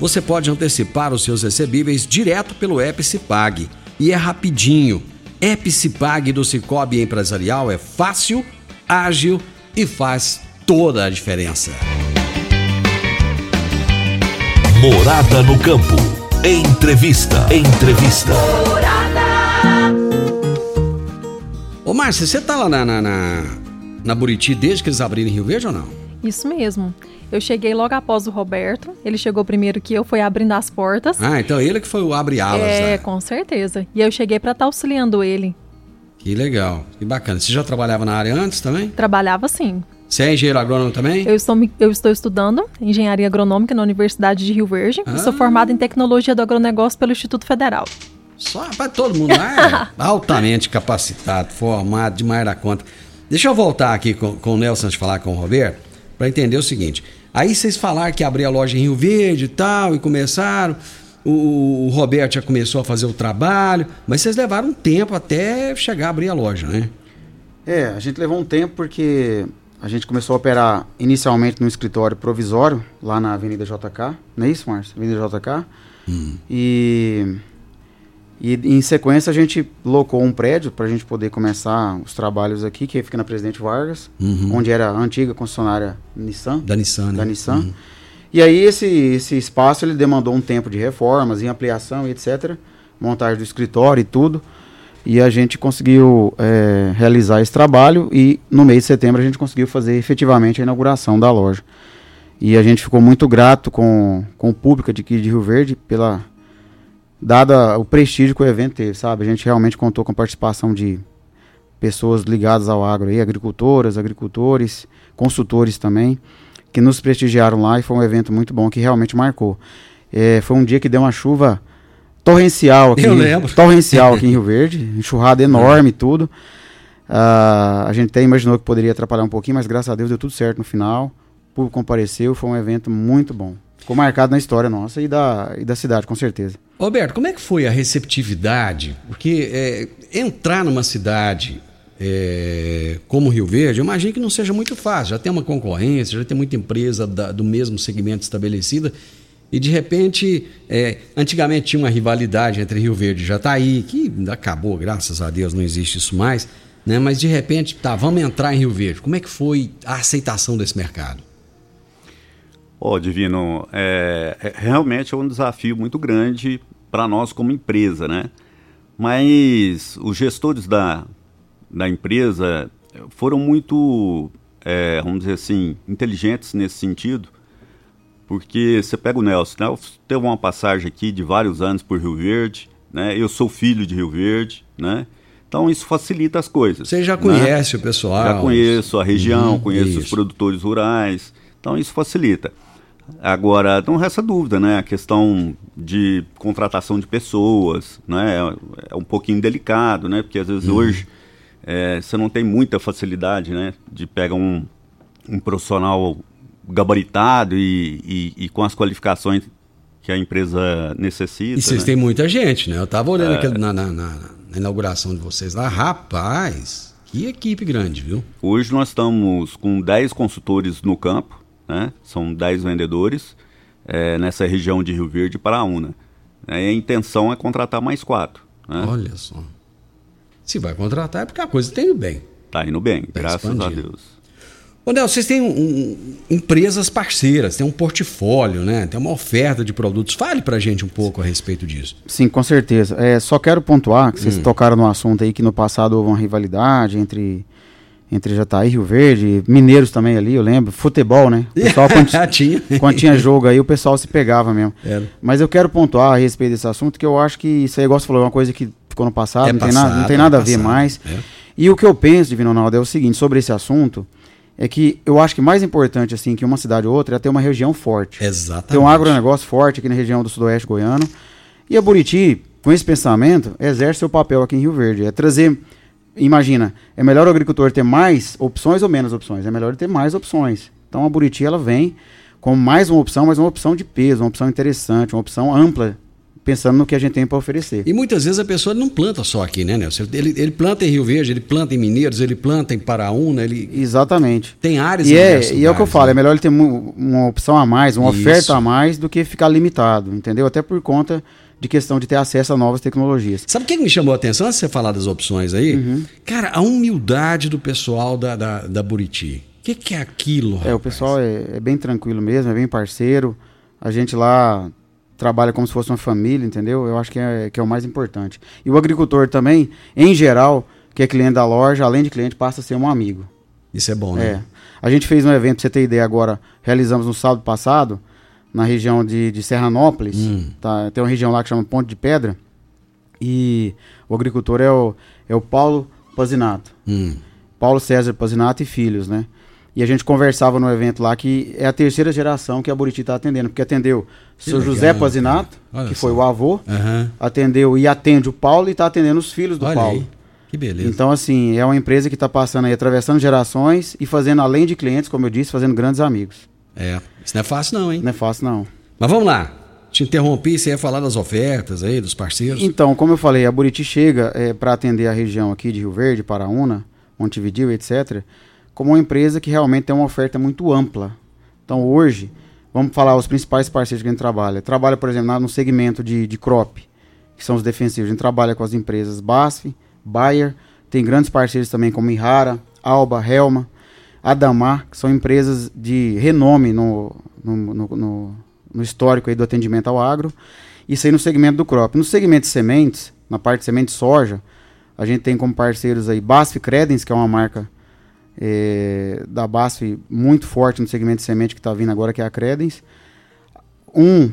você pode antecipar os seus recebíveis direto pelo app Cipag. E é rapidinho. App Cipag do Cicobi Empresarial é fácil, ágil e faz toda a diferença.
Morada no campo. Entrevista. Entrevista.
Ô Márcia, você tá lá na, na, na, na Buriti desde que eles abriram em Rio Verde ou não?
Isso mesmo. Eu cheguei logo após o Roberto. Ele chegou primeiro que eu, foi abrindo as portas.
Ah, então ele que foi o abre-alas.
É,
né?
com certeza. E eu cheguei para estar auxiliando ele.
Que legal, que bacana. Você já trabalhava na área antes também?
Trabalhava sim.
Você é engenheiro agrônomo também?
Eu estou, eu estou estudando engenharia agronômica na Universidade de Rio Verde e sou
Ah.
formada em tecnologia do agronegócio pelo Instituto Federal.
Só para todo mundo lá é altamente capacitado, formado, demais da conta. Deixa eu voltar aqui com, com o Nelson de falar com o Roberto, para entender o seguinte. Aí vocês falaram que abriu a loja em Rio Verde e tal, e começaram. O, o Roberto já começou a fazer o trabalho, mas vocês levaram um tempo até chegar a abrir a loja, né?
É, a gente levou um tempo porque a gente começou a operar inicialmente no escritório provisório, lá na Avenida JK, não é isso, Márcio? Avenida JK. E, e em sequência a gente locou um prédio para a gente poder começar os trabalhos aqui, que fica na Presidente Vargas,
Uhum.
onde era a antiga concessionária Nissan.
Da Nissan, né?
Da Nissan.
Uhum.
E aí esse, esse espaço ele demandou um tempo de reformas, em ampliação e etc. Montagem do escritório e tudo. E a gente conseguiu é, realizar esse trabalho e no mês de setembro a gente conseguiu fazer efetivamente a inauguração da loja. E a gente ficou muito grato com, com o público de Rio Verde pela dada o prestígio que o evento teve, sabe? A gente realmente contou com a participação de pessoas ligadas ao agro aí, agricultoras, agricultores, consultores também, que nos prestigiaram lá e foi um evento muito bom que realmente marcou. É, foi um dia que deu uma chuva torrencial aqui.
Eu lembro.
Torrencial aqui em Rio Verde, enxurrada enorme e tudo. Ah, a gente até imaginou que poderia atrapalhar um pouquinho, mas graças a Deus deu tudo certo no final. O público compareceu, foi um evento muito bom. Ficou marcado na história nossa e da, e da cidade, com certeza.
Roberto, como é que foi a receptividade? Porque é, entrar numa cidade é, como Rio Verde, eu imagino que não seja muito fácil. Já tem uma concorrência, já tem muita empresa da- do mesmo segmento estabelecida. E de repente, é, antigamente tinha uma rivalidade entre Rio Verde e Jataí, que acabou, graças a Deus, não existe isso mais. Né? Mas de repente, tá, vamos entrar em Rio Verde. Como é que foi a aceitação desse mercado?
Ó, Divino, é, é- realmente é um desafio muito grande para nós como empresa, né? Mas os gestores da, da empresa foram muito, é, vamos dizer assim, inteligentes nesse sentido, porque você pega o Nelson, Nelson teve uma passagem aqui de vários anos por Rio Verde, né? Eu sou filho de Rio Verde, né? Então isso facilita as coisas.
Você já
né?
conhece o pessoal?
Já conheço a região,
Uhum,
conheço os
isso.
produtores rurais. Então isso facilita. Agora, não resta dúvida, né? A questão de contratação de pessoas, né? É, um pouquinho delicado, né? Porque às vezes
Uhum.
hoje é, você não tem muita facilidade, né? De pegar um, um profissional gabaritado e, e- e com as qualificações que a empresa necessita.
E vocês
né?
têm muita gente, né? Eu tava olhando
É.
aquele na, na- na- na inauguração de vocês lá. Rapaz, que equipe grande, viu?
Hoje nós estamos com 10 consultores no campo, né? são 10 vendedores eh, nessa região de Rio Verde e Paraúna. Eh, a intenção é contratar mais quatro. Né?
Olha só. Se vai contratar é porque a coisa tem indo bem.
Tá indo bem,
Tá
graças a
expandindo.
Deus.
Ô, Nel, vocês têm um- um- empresas parceiras, tem um portfólio, né? Tem uma oferta de produtos. Fale pra gente um pouco a respeito disso.
Sim, com certeza. É, só quero pontuar que vocês
Hum.
tocaram no assunto aí que no passado houve uma rivalidade entre, entre Jataí e Rio Verde, mineiros também ali, eu lembro. Futebol, né? O pessoal, quando,
Tinha.
quando tinha jogo aí, o pessoal se pegava mesmo.
Era.
Mas eu quero pontuar a respeito desse assunto, que eu acho que isso aí, igual você falou, é uma coisa que ficou no passado,
É
não, tem nada, não
passado,
tem nada
é
a ver
passado,
mais.
é.
E o que eu penso, Divino Ronaldo, é o seguinte, sobre esse assunto, é que eu acho que mais importante, assim, que uma cidade ou outra é ter uma região forte.
Exatamente.
Ter um agronegócio forte aqui na região do sudoeste goiano. E a Buriti, com esse pensamento, exerce seu papel aqui em Rio Verde. É trazer. Imagina, é melhor o agricultor ter mais opções ou menos opções? É melhor ele ter mais opções. Então a Buriti ela vem com mais uma opção, mas uma opção de peso, uma opção interessante, uma opção ampla, pensando no que a gente tem para oferecer.
E muitas vezes a pessoa não planta só aqui, né, Nelson? Ele, ele planta em Rio Verde, ele planta em Mineiros, ele planta em Paraúna, ele.
Exatamente.
Tem áreas
E é, e é o que eu falo,
né?
é melhor ele ter uma opção a mais, uma
Isso.
oferta a mais, do que ficar limitado, entendeu? Até por conta de questão de ter acesso a novas tecnologias.
Sabe o que me chamou a atenção antes de você falar das opções aí?
Uhum.
Cara, a humildade do pessoal da, da, da Buriti. O que, que é aquilo,
É, o pessoal é, é bem tranquilo mesmo, é bem parceiro. A gente lá trabalha como se fosse uma família, entendeu? Eu acho que é, que é o mais importante. E o agricultor também, em geral, que é cliente da loja, além de cliente, passa a ser um amigo.
Isso é bom, né?
É. A gente fez um evento, pra você ter ideia agora, realizamos no sábado passado, na região de, de Serranópolis.
Hum.
Tá? Tem uma região lá que chama Ponte de Pedra. E o agricultor é o, é o Paulo Pazinato.
Hum.
Paulo César Pazinato e filhos, né? E a gente conversava no evento lá que é a terceira geração que a Buriti está atendendo, porque atendeu o
Que
seu José Pazinato.
Olha
que
só.
foi o avô,
Aham.
atendeu e atende o Paulo e está atendendo os filhos do
Olha
Paulo.
aí. Que beleza.
Então, assim, é uma empresa que está passando aí, atravessando gerações e fazendo, além de clientes, como eu disse, fazendo grandes amigos.
É, isso não é fácil não, hein?
Não é fácil, não.
Mas vamos lá. Te interrompi, você ia falar das ofertas aí, dos parceiros.
Então, como eu falei, a Buriti chega para atender a região aqui de Rio Verde, Paraúna, Montevideo, etc., como uma empresa que realmente tem uma oferta muito ampla. Então, hoje, vamos falar os principais parceiros que a gente trabalha. Trabalha, por exemplo, no segmento de, de crop, que são os defensivos. A gente trabalha com as empresas BASF, Bayer, tem grandes parceiros também como Ihara, Alba, Helma, Adamar, que são empresas de renome no, no, no, no- histórico aí do atendimento ao agro. Isso aí no segmento do crop. No segmento de sementes, na parte de semente de soja, a gente tem como parceiros aí BASF Credence, que é uma marca eh, da BASF muito forte no segmento de semente que está vindo agora, que é a Credence. Um,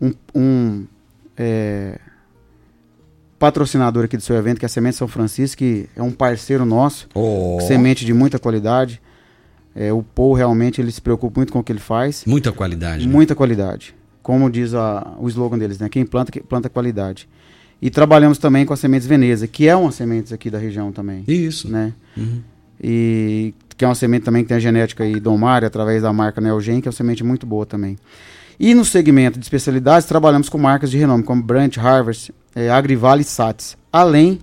um, um, eh, patrocinador aqui do seu evento, que é a Semente São Francisco, que é um parceiro nosso,
Oh.
semente de muita qualidade. É, o Paul realmente ele se preocupa muito com o que ele faz.
Muita qualidade. né?
Muita qualidade. como diz a, o slogan deles, né? Quem planta, que planta qualidade. E trabalhamos também com as sementes Veneza, que é uma sementes aqui da região também.
Isso.
Né?
Uhum.
E que é uma semente também que tem a genética aí Domar, através da marca Neogen, que é uma semente muito boa também. E no segmento de especialidades, trabalhamos com marcas de renome, como Brant, Harvest, é, Agrivale e Sats. Além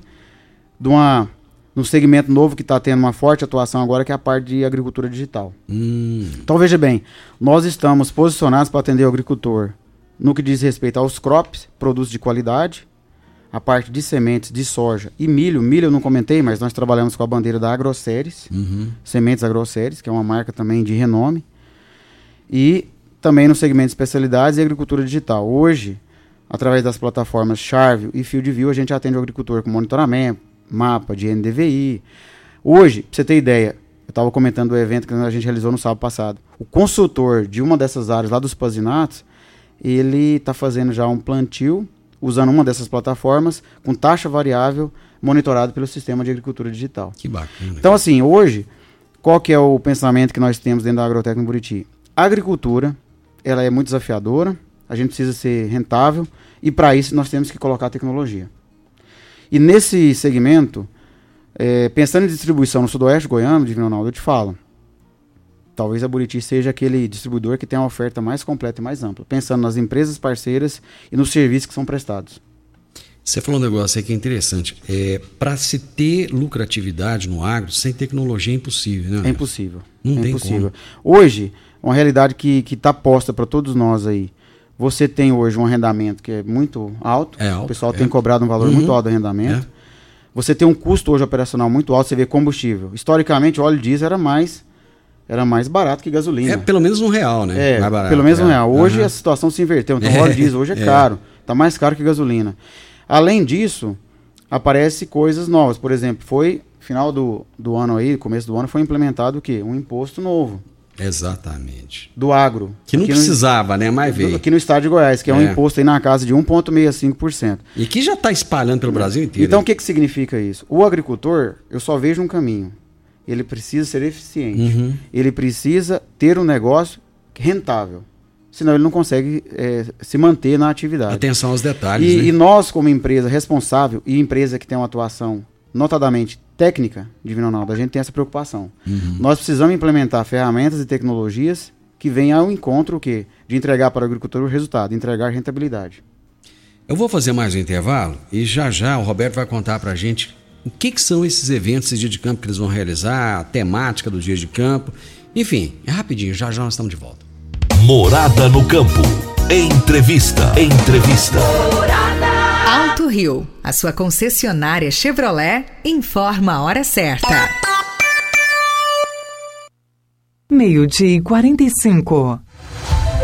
de uma, um segmento novo que está tendo uma forte atuação agora, que é a parte de agricultura digital.
Hum.
Então veja bem, nós estamos posicionados para atender o agricultor no que diz respeito aos crops, produtos de qualidade, a parte de sementes de soja e milho. Milho eu não comentei, mas nós trabalhamos com a bandeira da Agroceres,
Uhum.
Sementes Agroceres, que é uma marca também de renome. E também no segmento de especialidades e agricultura digital. Hoje, através das plataformas Charvio e FieldView, a gente atende o agricultor com monitoramento, mapa de NDVI. Hoje, para você ter ideia, eu estava comentando o evento que a gente realizou no sábado passado. O consultor de uma dessas áreas lá dos Pazinatos, ele está fazendo já um plantio usando uma dessas plataformas com taxa variável monitorado pelo sistema de agricultura digital.
Que bacana.
Então, assim, hoje, qual que é o pensamento que nós temos dentro da Agrotécnica Buriti? A agricultura, ela é muito desafiadora, a gente precisa ser rentável e para isso nós temos que colocar tecnologia. E nesse segmento, eh, pensando em distribuição no sudoeste goiano, Divino Ronaldo, eu te falo, talvez a Buriti seja aquele distribuidor que tem uma oferta mais completa e mais ampla, pensando nas empresas parceiras e nos serviços que são prestados.
Você falou um negócio aí que é interessante. É, para se ter lucratividade no agro, sem tecnologia é impossível, né?
É impossível.
Não
é
tem
impossível. Hoje, uma realidade que está posta para todos nós aí. Você tem hoje um arrendamento que é muito alto.
É alto,
o pessoal
é.
tem cobrado um valor
Uhum.
muito alto do arrendamento. Você tem um custo hoje operacional muito alto. Você vê combustível. Historicamente, o óleo diesel era mais, era mais barato que gasolina.
É pelo menos um real, né?
É,
Mais barato,
pelo menos um
é.
real. Hoje
Aham.
a situação se inverteu. Então,
É,
o óleo diesel hoje é,
é.
caro. Está mais caro que gasolina. Além disso, aparece coisas novas. Por exemplo, foi final do, do ano aí, começo do ano, foi implementado o quê? Um imposto novo
Exatamente.
do agro.
Que não
Aqui no-
precisava, né? Mas veio.
Aqui no estado de Goiás, que é, um
É.
imposto aí na casa de 1,65%.
E que já está espalhando pelo Brasil inteiro.
Então, o que, que significa isso? O agricultor, eu só vejo um caminho. Ele precisa ser eficiente.
Uhum.
Ele precisa ter um negócio rentável. Senão ele não consegue eh, se manter na atividade.
Atenção aos detalhes,
E,
né?
e nós, como empresa responsável e empresa que tem uma atuação notadamente técnica, Divino Ronaldo, a gente tem essa preocupação.
Uhum.
Nós precisamos implementar ferramentas e tecnologias que venham ao encontro o quê? de entregar para o agricultor o resultado, entregar rentabilidade.
Eu vou fazer mais um intervalo e já já o Roberto vai contar pra gente o que, que são esses eventos, esse dia de campo que eles vão realizar, a temática do dia de campo. Enfim, é rapidinho, já já nós estamos de volta.
Morada no campo. Entrevista. Entrevista.
Alto Rio, a sua concessionária Chevrolet, informa a hora certa.
Meio-dia e 45.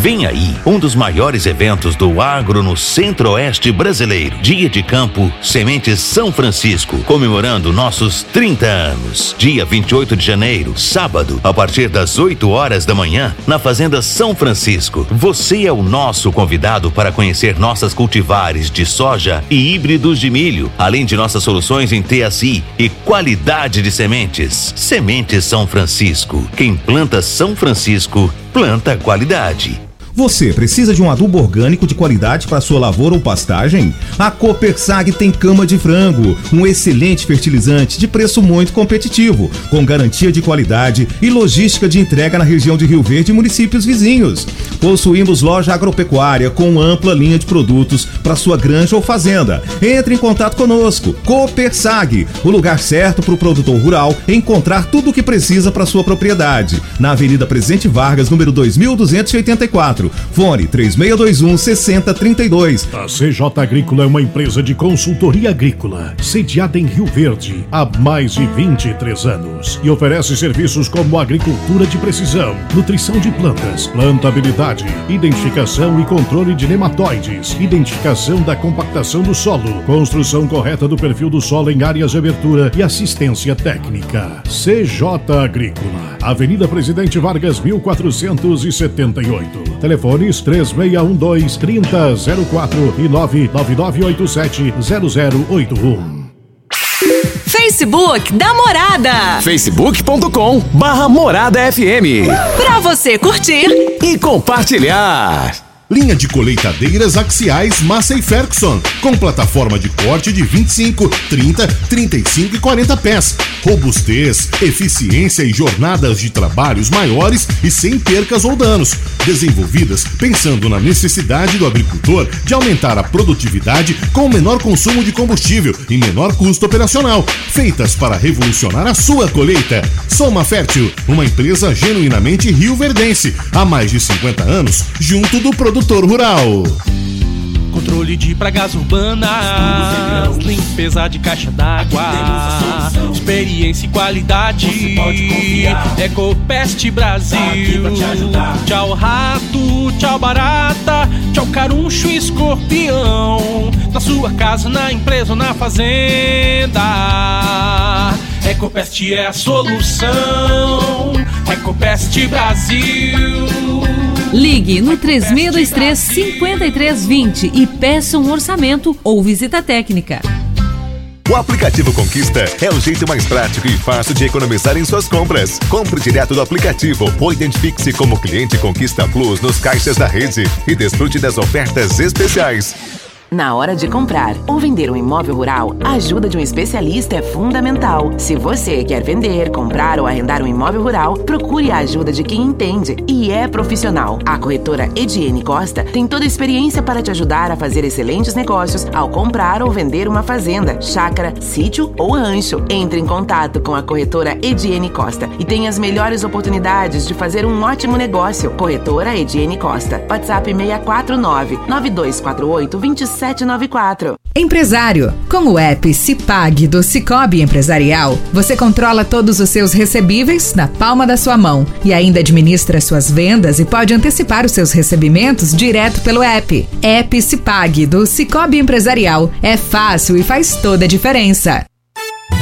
Vem aí um dos maiores eventos do agro no centro-oeste brasileiro. Dia de Campo Sementes São Francisco, comemorando nossos 30 anos. Dia 28 de janeiro, sábado, a partir das 8 horas da manhã, na Fazenda São Francisco. Você é o nosso convidado para conhecer nossas cultivares de soja e híbridos de milho, além de nossas soluções em TSI e qualidade de sementes. Sementes São Francisco. Quem planta São Francisco, planta qualidade.
Você precisa de um adubo orgânico de qualidade para sua lavoura ou pastagem? A Copersag tem cama de frango, um excelente fertilizante de preço muito competitivo, com garantia de qualidade e logística de entrega na região de Rio Verde e municípios vizinhos. Possuímos loja agropecuária com ampla linha de produtos para sua granja ou fazenda. Entre em contato conosco. Copersag, o lugar certo para o produtor rural encontrar tudo o que precisa para sua propriedade. Na Avenida Presidente Vargas, número 2284. Agro. Fone 3621 6032.
A CJ Agrícola é uma empresa de consultoria agrícola, sediada em Rio Verde há mais de 23 anos e oferece serviços como agricultura de precisão, nutrição de plantas, plantabilidade, identificação e controle de nematóides, identificação da compactação do solo, construção correta do perfil do solo em áreas de abertura e assistência técnica. CJ Agrícola, Avenida Presidente Vargas 1478. Telefones 3612-3004 e 99987-0081.
Facebook da Morada.
facebook.com barra Morada FM.
Pra você curtir
e compartilhar.
Linha de colheitadeiras axiais Massey Ferguson, com plataforma de corte de 25, 30, 35 e 40 pés. Robustez, eficiência e jornadas de trabalhos maiores e sem percas ou danos. Desenvolvidas pensando na necessidade do agricultor de aumentar a produtividade com menor consumo de combustível e menor custo operacional. Feitas para revolucionar a sua colheita. Soma Fértil, uma empresa genuinamente rio-verdense, há mais de 50 anos, junto do produtor rural.
Controle de pragas urbanas, limpeza de caixa d'água, experiência e qualidade, Ecopest Brasil. Tchau rato, tchau barata, tchau caruncho e escorpião. Na sua casa, na empresa ou na fazenda. Ecopest é a solução. Ecopest Brasil.
Ligue no 3623 5320 e peça um orçamento ou visita técnica.
O aplicativo Conquista é o jeito mais prático e fácil de economizar em suas compras. Compre direto do aplicativo ou identifique-se como cliente Conquista Plus nos caixas da rede e desfrute das ofertas especiais.
Na hora de comprar ou vender um imóvel rural, a ajuda de um especialista é fundamental. Se você quer vender, comprar ou arrendar um imóvel rural, procure a ajuda de quem entende e é profissional. A corretora Ediene Costa tem toda a experiência para te ajudar a fazer excelentes negócios ao comprar ou vender uma fazenda, chácara, sítio ou rancho. Entre em contato com a corretora Ediene Costa e tenha as melhores oportunidades de fazer um ótimo negócio. Corretora Ediene Costa. WhatsApp 649 9248 27 794.
Empresário, com o app Cipag do Cicobi Empresarial, você controla todos os seus recebíveis na palma da sua mão e ainda administra suas vendas e pode antecipar os seus recebimentos direto pelo app. App Cipag do Cicobi Empresarial é fácil e faz toda a diferença.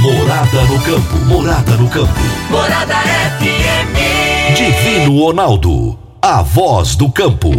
Morada no campo, morada no campo.
Morada FM.
Divino Ronaldo, a voz do campo.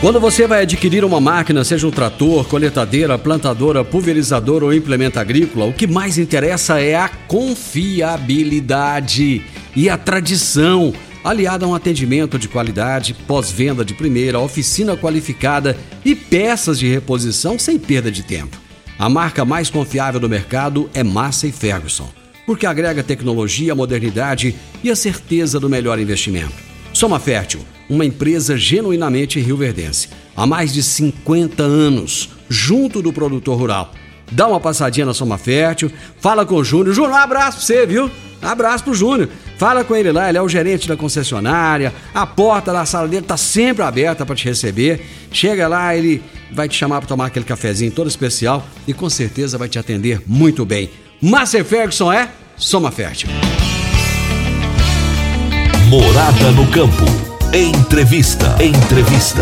Quando você vai adquirir uma máquina, seja um trator, coletadeira, plantadora, pulverizador ou implemento agrícola, o que mais interessa é a confiabilidade e a tradição, aliada a um atendimento de qualidade, pós-venda de primeira, oficina qualificada e peças de reposição sem perda de tempo. A marca mais confiável do mercado é Massa e Ferguson, porque agrega tecnologia, modernidade e a certeza do melhor investimento. Soma Fértil, uma empresa genuinamente rioverdense, há mais de 50 anos, junto do produtor rural. Dá uma passadinha na Soma Fértil, fala com o Júnior. Júnior, um abraço pra você, viu? Um abraço pro Júnior. Fala com ele lá, ele é o gerente da concessionária. A porta da sala dele tá sempre aberta para te receber. Chega lá, ele vai te chamar para tomar aquele cafezinho todo especial e com certeza vai te atender muito bem. Master Ferguson é Soma Fértil.
Morada no campo. Entrevista. Entrevista.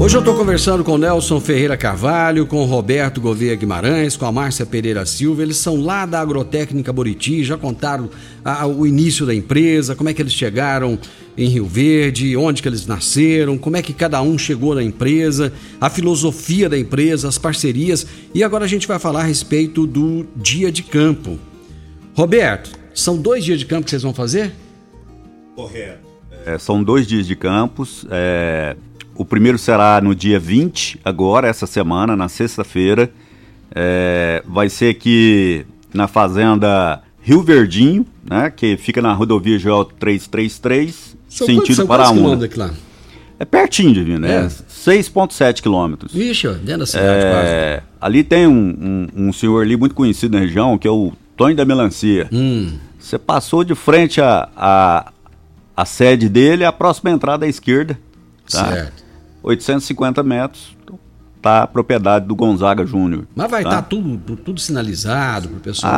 Hoje eu estou conversando com Nelson Ferreira Carvalho, com Roberto Gouveia Guimarães, com a Márcia Pereira Silva. Eles são lá da Agrotécnica Buriti, já contaram a, o início da empresa, como é que eles chegaram em Rio Verde, onde que eles nasceram, como é que cada um chegou na empresa, a filosofia da empresa, as parcerias. E agora a gente vai falar a respeito do dia de campo. Roberto, são dois dias de campo que vocês vão fazer?
Correto. É, são dois dias de campos. É, o primeiro será no dia 20, agora, essa semana, na sexta-feira. É, vai ser aqui na fazenda Rio Verdinho, né, que fica na rodovia GO 333,
São
sentido
quantos- são
para
quantos lá?
É pertinho de vir, né?
É.
6,7 quilômetros.
Vixe, dentro da cidade
É, ali tem um, um- um senhor ali muito conhecido na região, que é o Tonho da Melancia.
Hum.
Você passou de frente a, a, a sede dele é a próxima entrada à esquerda. Tá?
Certo.
850 metros. Tá a propriedade do Gonzaga Júnior.
Mas vai
tá?
estar tudo, tu- tudo sinalizado pro pessoal
Ah,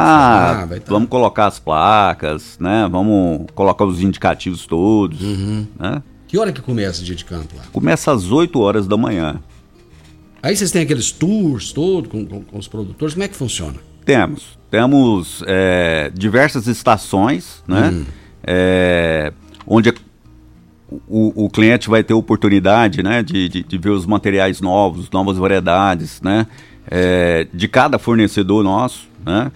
falar, vai tá-
vamos colocar as placas, né? Vamos colocar os indicativos todos,
Uhum.
né?
Que hora que começa o dia de campo lá?
Começa às 8 horas da manhã.
Aí vocês têm aqueles tours todos com, com- com os produtores, como é que funciona?
Temos. Temos é, diversas estações, né?
Hum.
É, onde o, o cliente vai ter oportunidade né? de, de, de ver os materiais novos, novas variedades, né? É, de cada fornecedor nosso, né?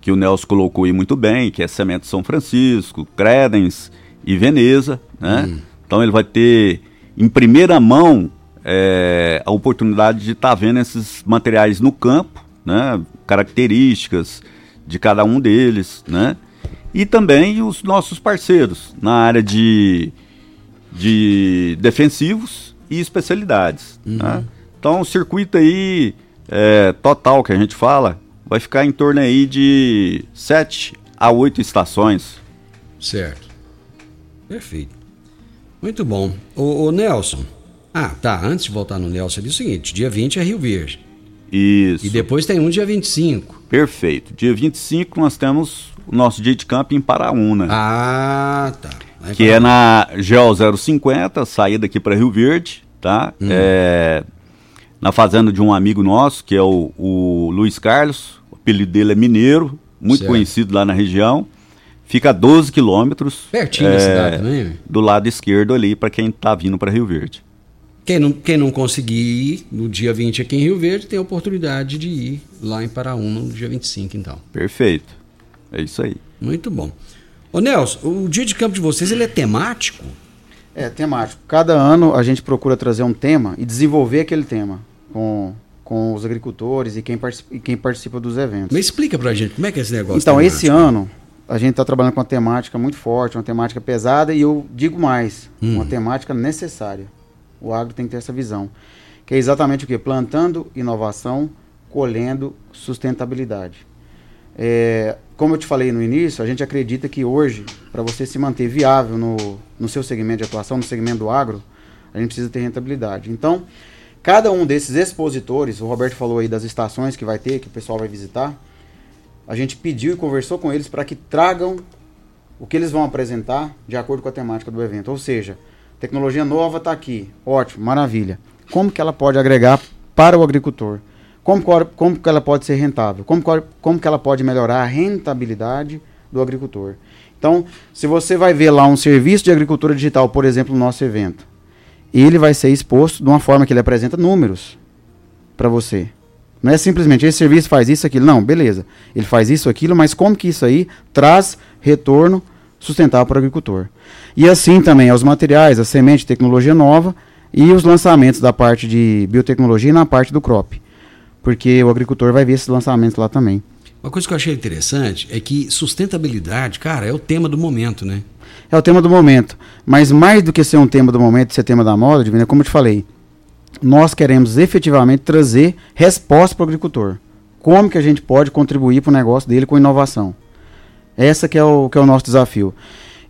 Que o Nelson colocou aí muito bem, que é Semente São Francisco, Credens e Veneza, né? Então ele vai ter em primeira mão é, a oportunidade de estar vendo esses materiais no campo, né? Características de cada um deles, né? E também os nossos parceiros na área de, de defensivos e especialidades. né? Então o circuito aí é, total que a gente fala vai ficar em torno aí de 7 a 8 estações.
Certo. Perfeito. Muito bom. Ô, ô, Nelson. Ah, tá. Antes de voltar no Nelson, é o seguinte: dia 20 é Rio Verde.
Isso.
E depois tem um dia 25.
Perfeito. Dia 25 nós temos o nosso dia de campo em Paraúna.
Ah, tá.
que é na GO 050, saída aqui para Rio Verde, tá?
Hum.
É, na fazenda de um amigo nosso, que é o, o Luiz Carlos, o apelido dele é Mineiro, muito
Certo.
conhecido lá na região. Fica a 12 quilômetros.
Pertinho da cidade também, né?
Do lado esquerdo ali, para quem tá vindo para Rio Verde.
Quem não, quem não conseguir ir no dia 20 aqui em Rio Verde tem a oportunidade de ir lá em Paraúna no dia 25, então.
Perfeito. É isso aí.
Muito bom. Ô Nelson, o dia de campo de vocês ele é temático?
É, temático. Cada ano a gente procura trazer um tema e desenvolver aquele tema com, com os agricultores e quem, participa, e quem participa dos eventos.
Mas explica pra gente como é que é esse negócio.
Então,
temático?
esse ano, a gente está trabalhando com uma temática muito forte, uma temática pesada, e eu digo mais,
Hum.
uma temática necessária. O agro tem que ter essa visão. Que é exatamente o quê? Plantando inovação, colhendo sustentabilidade. É, como eu te falei no início, a gente acredita que hoje, para você se manter viável no, no seu segmento de atuação, no segmento do agro, a gente precisa ter rentabilidade. Então, cada um desses expositores, o Roberto falou aí das estações que vai ter, que o pessoal vai visitar, a gente pediu e conversou com eles para que tragam o que eles vão apresentar de acordo com a temática do evento. Ou seja, tecnologia nova está aqui, ótimo, maravilha. Como que ela pode agregar para o agricultor? Como, co- como que ela pode ser rentável? Como, co- como que ela pode melhorar a rentabilidade do agricultor? Então, se você vai ver lá um serviço de agricultura digital, por exemplo, no nosso evento, ele vai ser exposto de uma forma que ele apresenta números para você. Não é simplesmente esse serviço faz isso, aquilo. Não, beleza. Ele faz isso, aquilo, mas como que isso aí traz retorno sustentável para o agricultor? E assim também aos materiais, a semente, tecnologia nova e os lançamentos da parte de biotecnologia e na parte do crop. Porque o agricultor vai ver esses lançamentos lá também.
Uma coisa que eu achei interessante é que sustentabilidade, cara, é o tema do momento, né?
É o tema do momento. Mas mais do que ser um tema do momento, ser tema da moda, Divina, como eu te falei, nós queremos efetivamente trazer resposta para o agricultor. Como que a gente pode contribuir para o negócio dele com inovação? Essa que é, o, que é o nosso desafio.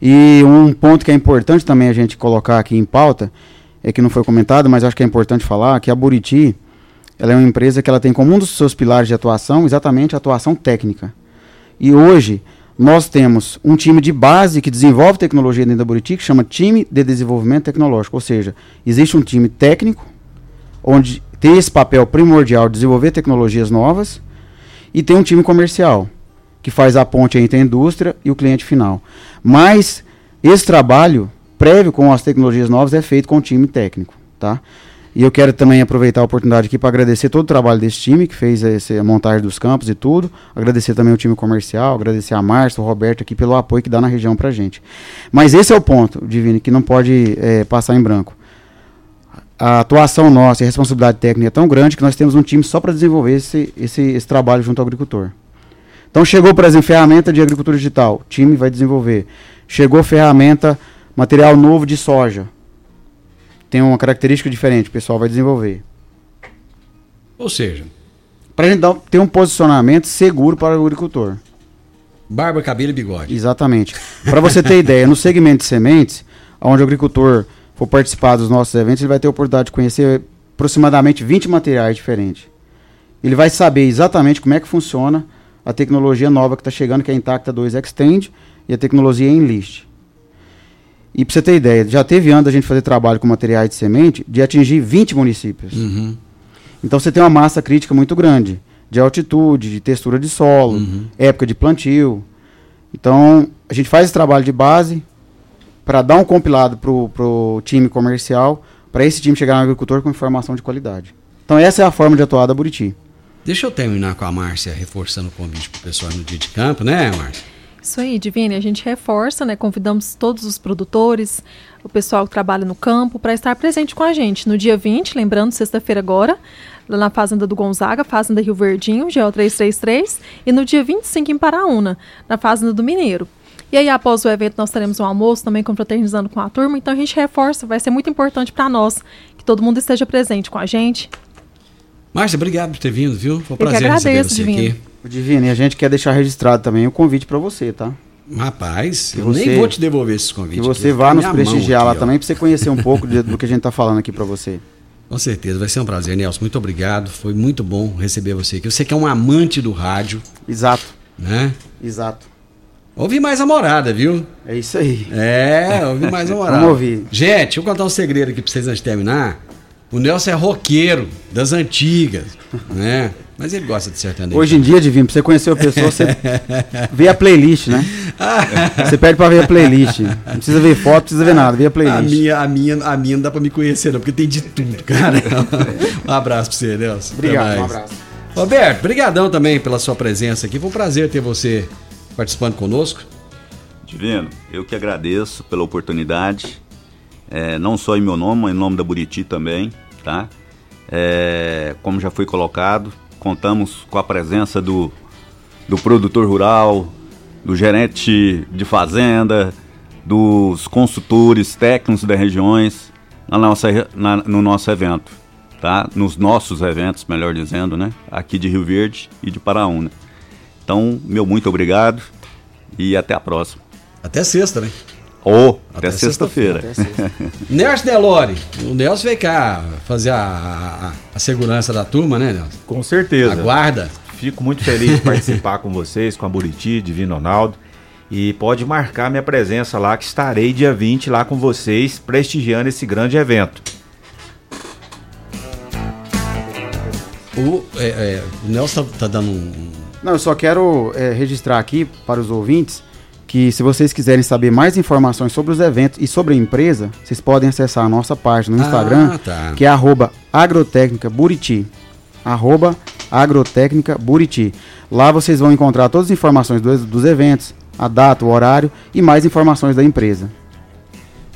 E um ponto que é importante também a gente colocar aqui em pauta, é que não foi comentado, mas acho que é importante falar, que a Buriti, ela é uma empresa que ela tem como um dos seus pilares de atuação exatamente a atuação técnica. E hoje nós temos um time de base que desenvolve tecnologia dentro da Buriti, que chama Time de Desenvolvimento Tecnológico. Ou seja, existe um time técnico, onde tem esse papel primordial de desenvolver tecnologias novas, e tem um time comercial, que faz a ponte entre a indústria e o cliente final. Mas esse trabalho prévio com as tecnologias novas é feito com o time técnico, tá? E eu quero também aproveitar a oportunidade aqui para agradecer todo o trabalho desse time que fez esse, a montagem dos campos e tudo. Agradecer também o time comercial, agradecer a Márcia, o Roberto aqui pelo apoio que dá na região pra gente. Mas esse é o ponto, Divine, que não pode é, passar em branco. A atuação nossa e a responsabilidade técnica é tão grande que nós temos um time só para desenvolver esse, esse, esse trabalho junto ao agricultor. Então chegou, por exemplo, ferramenta de agricultura digital, o time vai desenvolver. Chegou ferramenta, material novo de soja, tem uma característica diferente, o pessoal vai desenvolver.
Ou seja,
Para a gente dar, ter um posicionamento seguro para o agricultor.
barba, cabelo e bigode.
Exatamente. Para você ter ideia, no segmento de sementes, onde o agricultor for participar dos nossos eventos, ele vai ter a oportunidade de conhecer aproximadamente 20 materiais diferentes. Ele vai saber exatamente como é que funciona a tecnologia nova que está chegando, que é a Intacta 2 Extend e a tecnologia Enlist. E para você ter ideia, já teve ano a gente fazer trabalho com materiais de semente de atingir 20 municípios.
Uhum.
Então você tem uma massa crítica muito grande de altitude, de textura de solo,
Uhum.
época de plantio. Então a gente faz esse trabalho de base para dar um compilado pro, pro time comercial, para esse time chegar no agricultor com informação de qualidade. Então essa é a forma de atuar da Buriti.
Deixa eu terminar com a Márcia reforçando o convite pro pessoal no dia de campo, né, Márcia?
Isso aí, Divine, a gente reforça, né? Convidamos todos os produtores, o pessoal que trabalha no campo, para estar presente com a gente no dia 20, lembrando, sexta-feira agora, lá na Fazenda do Gonzaga, Fazenda Rio Verdinho, GO 333, e no dia 25 em Paraúna, na Fazenda do Mineiro. E aí, após o evento, nós teremos um almoço também confraternizando com a turma, então a gente reforça, vai ser muito importante para nós que todo mundo esteja presente com a gente.
Márcia, obrigado por ter vindo, viu? Foi um
Eu que
prazer receber
agradeço,
você
Divino.
aqui.
Divine, a gente quer deixar registrado também o convite para você, tá?
Rapaz,
Que
eu
você-
nem vou te devolver esses convites.
Que você
aqui.
vá nos prestigiar
mão
lá
aqui, ó.
também, para você conhecer um pouco de- do que a gente tá falando aqui para você.
Com certeza, vai ser um prazer, Nelson. Muito obrigado. Foi muito bom receber você aqui. Você que é um amante do rádio.
Exato.
Né?
Exato.
Ouvi mais a morada, viu?
É isso aí.
É, ouvi mais a morada.
Vamos ouvir.
Gente, deixa eu contar um segredo aqui pra vocês antes de terminar. O Nelson é roqueiro, das antigas, né? Mas ele gosta de sertanejo.
Hoje em dia, Divino, pra você conhecer a pessoa, você vê a playlist, né? Você pede pra ver a playlist. Não precisa ver foto, não precisa ver nada, vê a
A
playlist.
minha, a, minha, a minha não dá pra me conhecer, não, porque tem de tudo, cara. um abraço pra você, Nelson.
Obrigado, um abraço.
Roberto, brigadão também pela sua presença aqui. Foi um prazer ter você participando conosco.
Divino, eu que agradeço pela oportunidade, é, não só em meu nome, mas em nome da Buriti também, tá? É, como já foi colocado, contamos com a presença do, do produtor rural, do gerente de fazenda, dos consultores técnicos das regiões na nossa, na- no nosso evento, tá? Nos nossos eventos, melhor dizendo, né? Aqui de Rio Verde e de Paraúna. Então, meu muito obrigado e até a próxima.
Até sexta, né?
Ou até,
Até
sexta-feira.
Nelson Delore, o Nelson veio cá fazer a, a- a segurança da turma, né, Nelson?
Com certeza.
Aguarda.
Fico muito feliz de participar com vocês, com a Buriti, Divino Ronaldo. E pode marcar minha presença lá, que estarei dia 20 lá com vocês, prestigiando esse grande evento.
O, é, é, o Nelson tá, tá dando um.
Não, eu só quero é, registrar aqui para os ouvintes que se vocês quiserem saber mais informações sobre os eventos e sobre a empresa, vocês podem acessar a nossa página no
Ah,
Instagram,
tá.
que é arroba agrotécnica buriti. Arroba agrotécnica buriti. Lá vocês vão encontrar todas as informações dos, dos eventos, a data, o horário e mais informações da empresa.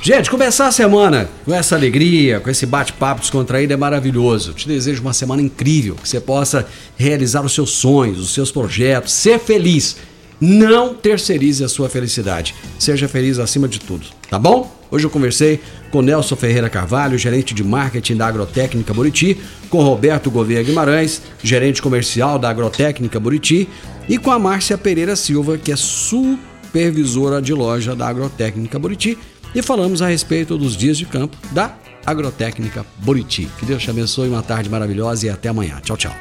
Gente, começar a semana com essa alegria, com esse bate-papo descontraído é maravilhoso. Te desejo uma semana incrível, que você possa realizar os seus sonhos, os seus projetos, ser feliz. Não terceirize a sua felicidade. Seja feliz acima de tudo, tá bom? Hoje eu conversei com Nelson Ferreira Carvalho, gerente de marketing da Agrotécnica Buriti, com Roberto Gouveia Guimarães, gerente comercial da Agrotécnica Buriti, e com a Márcia Pereira Silva, que é supervisora de loja da Agrotécnica Buriti, e falamos a respeito dos dias de campo da Agrotécnica Buriti. Que Deus te abençoe, uma tarde maravilhosa e até amanhã. Tchau, tchau.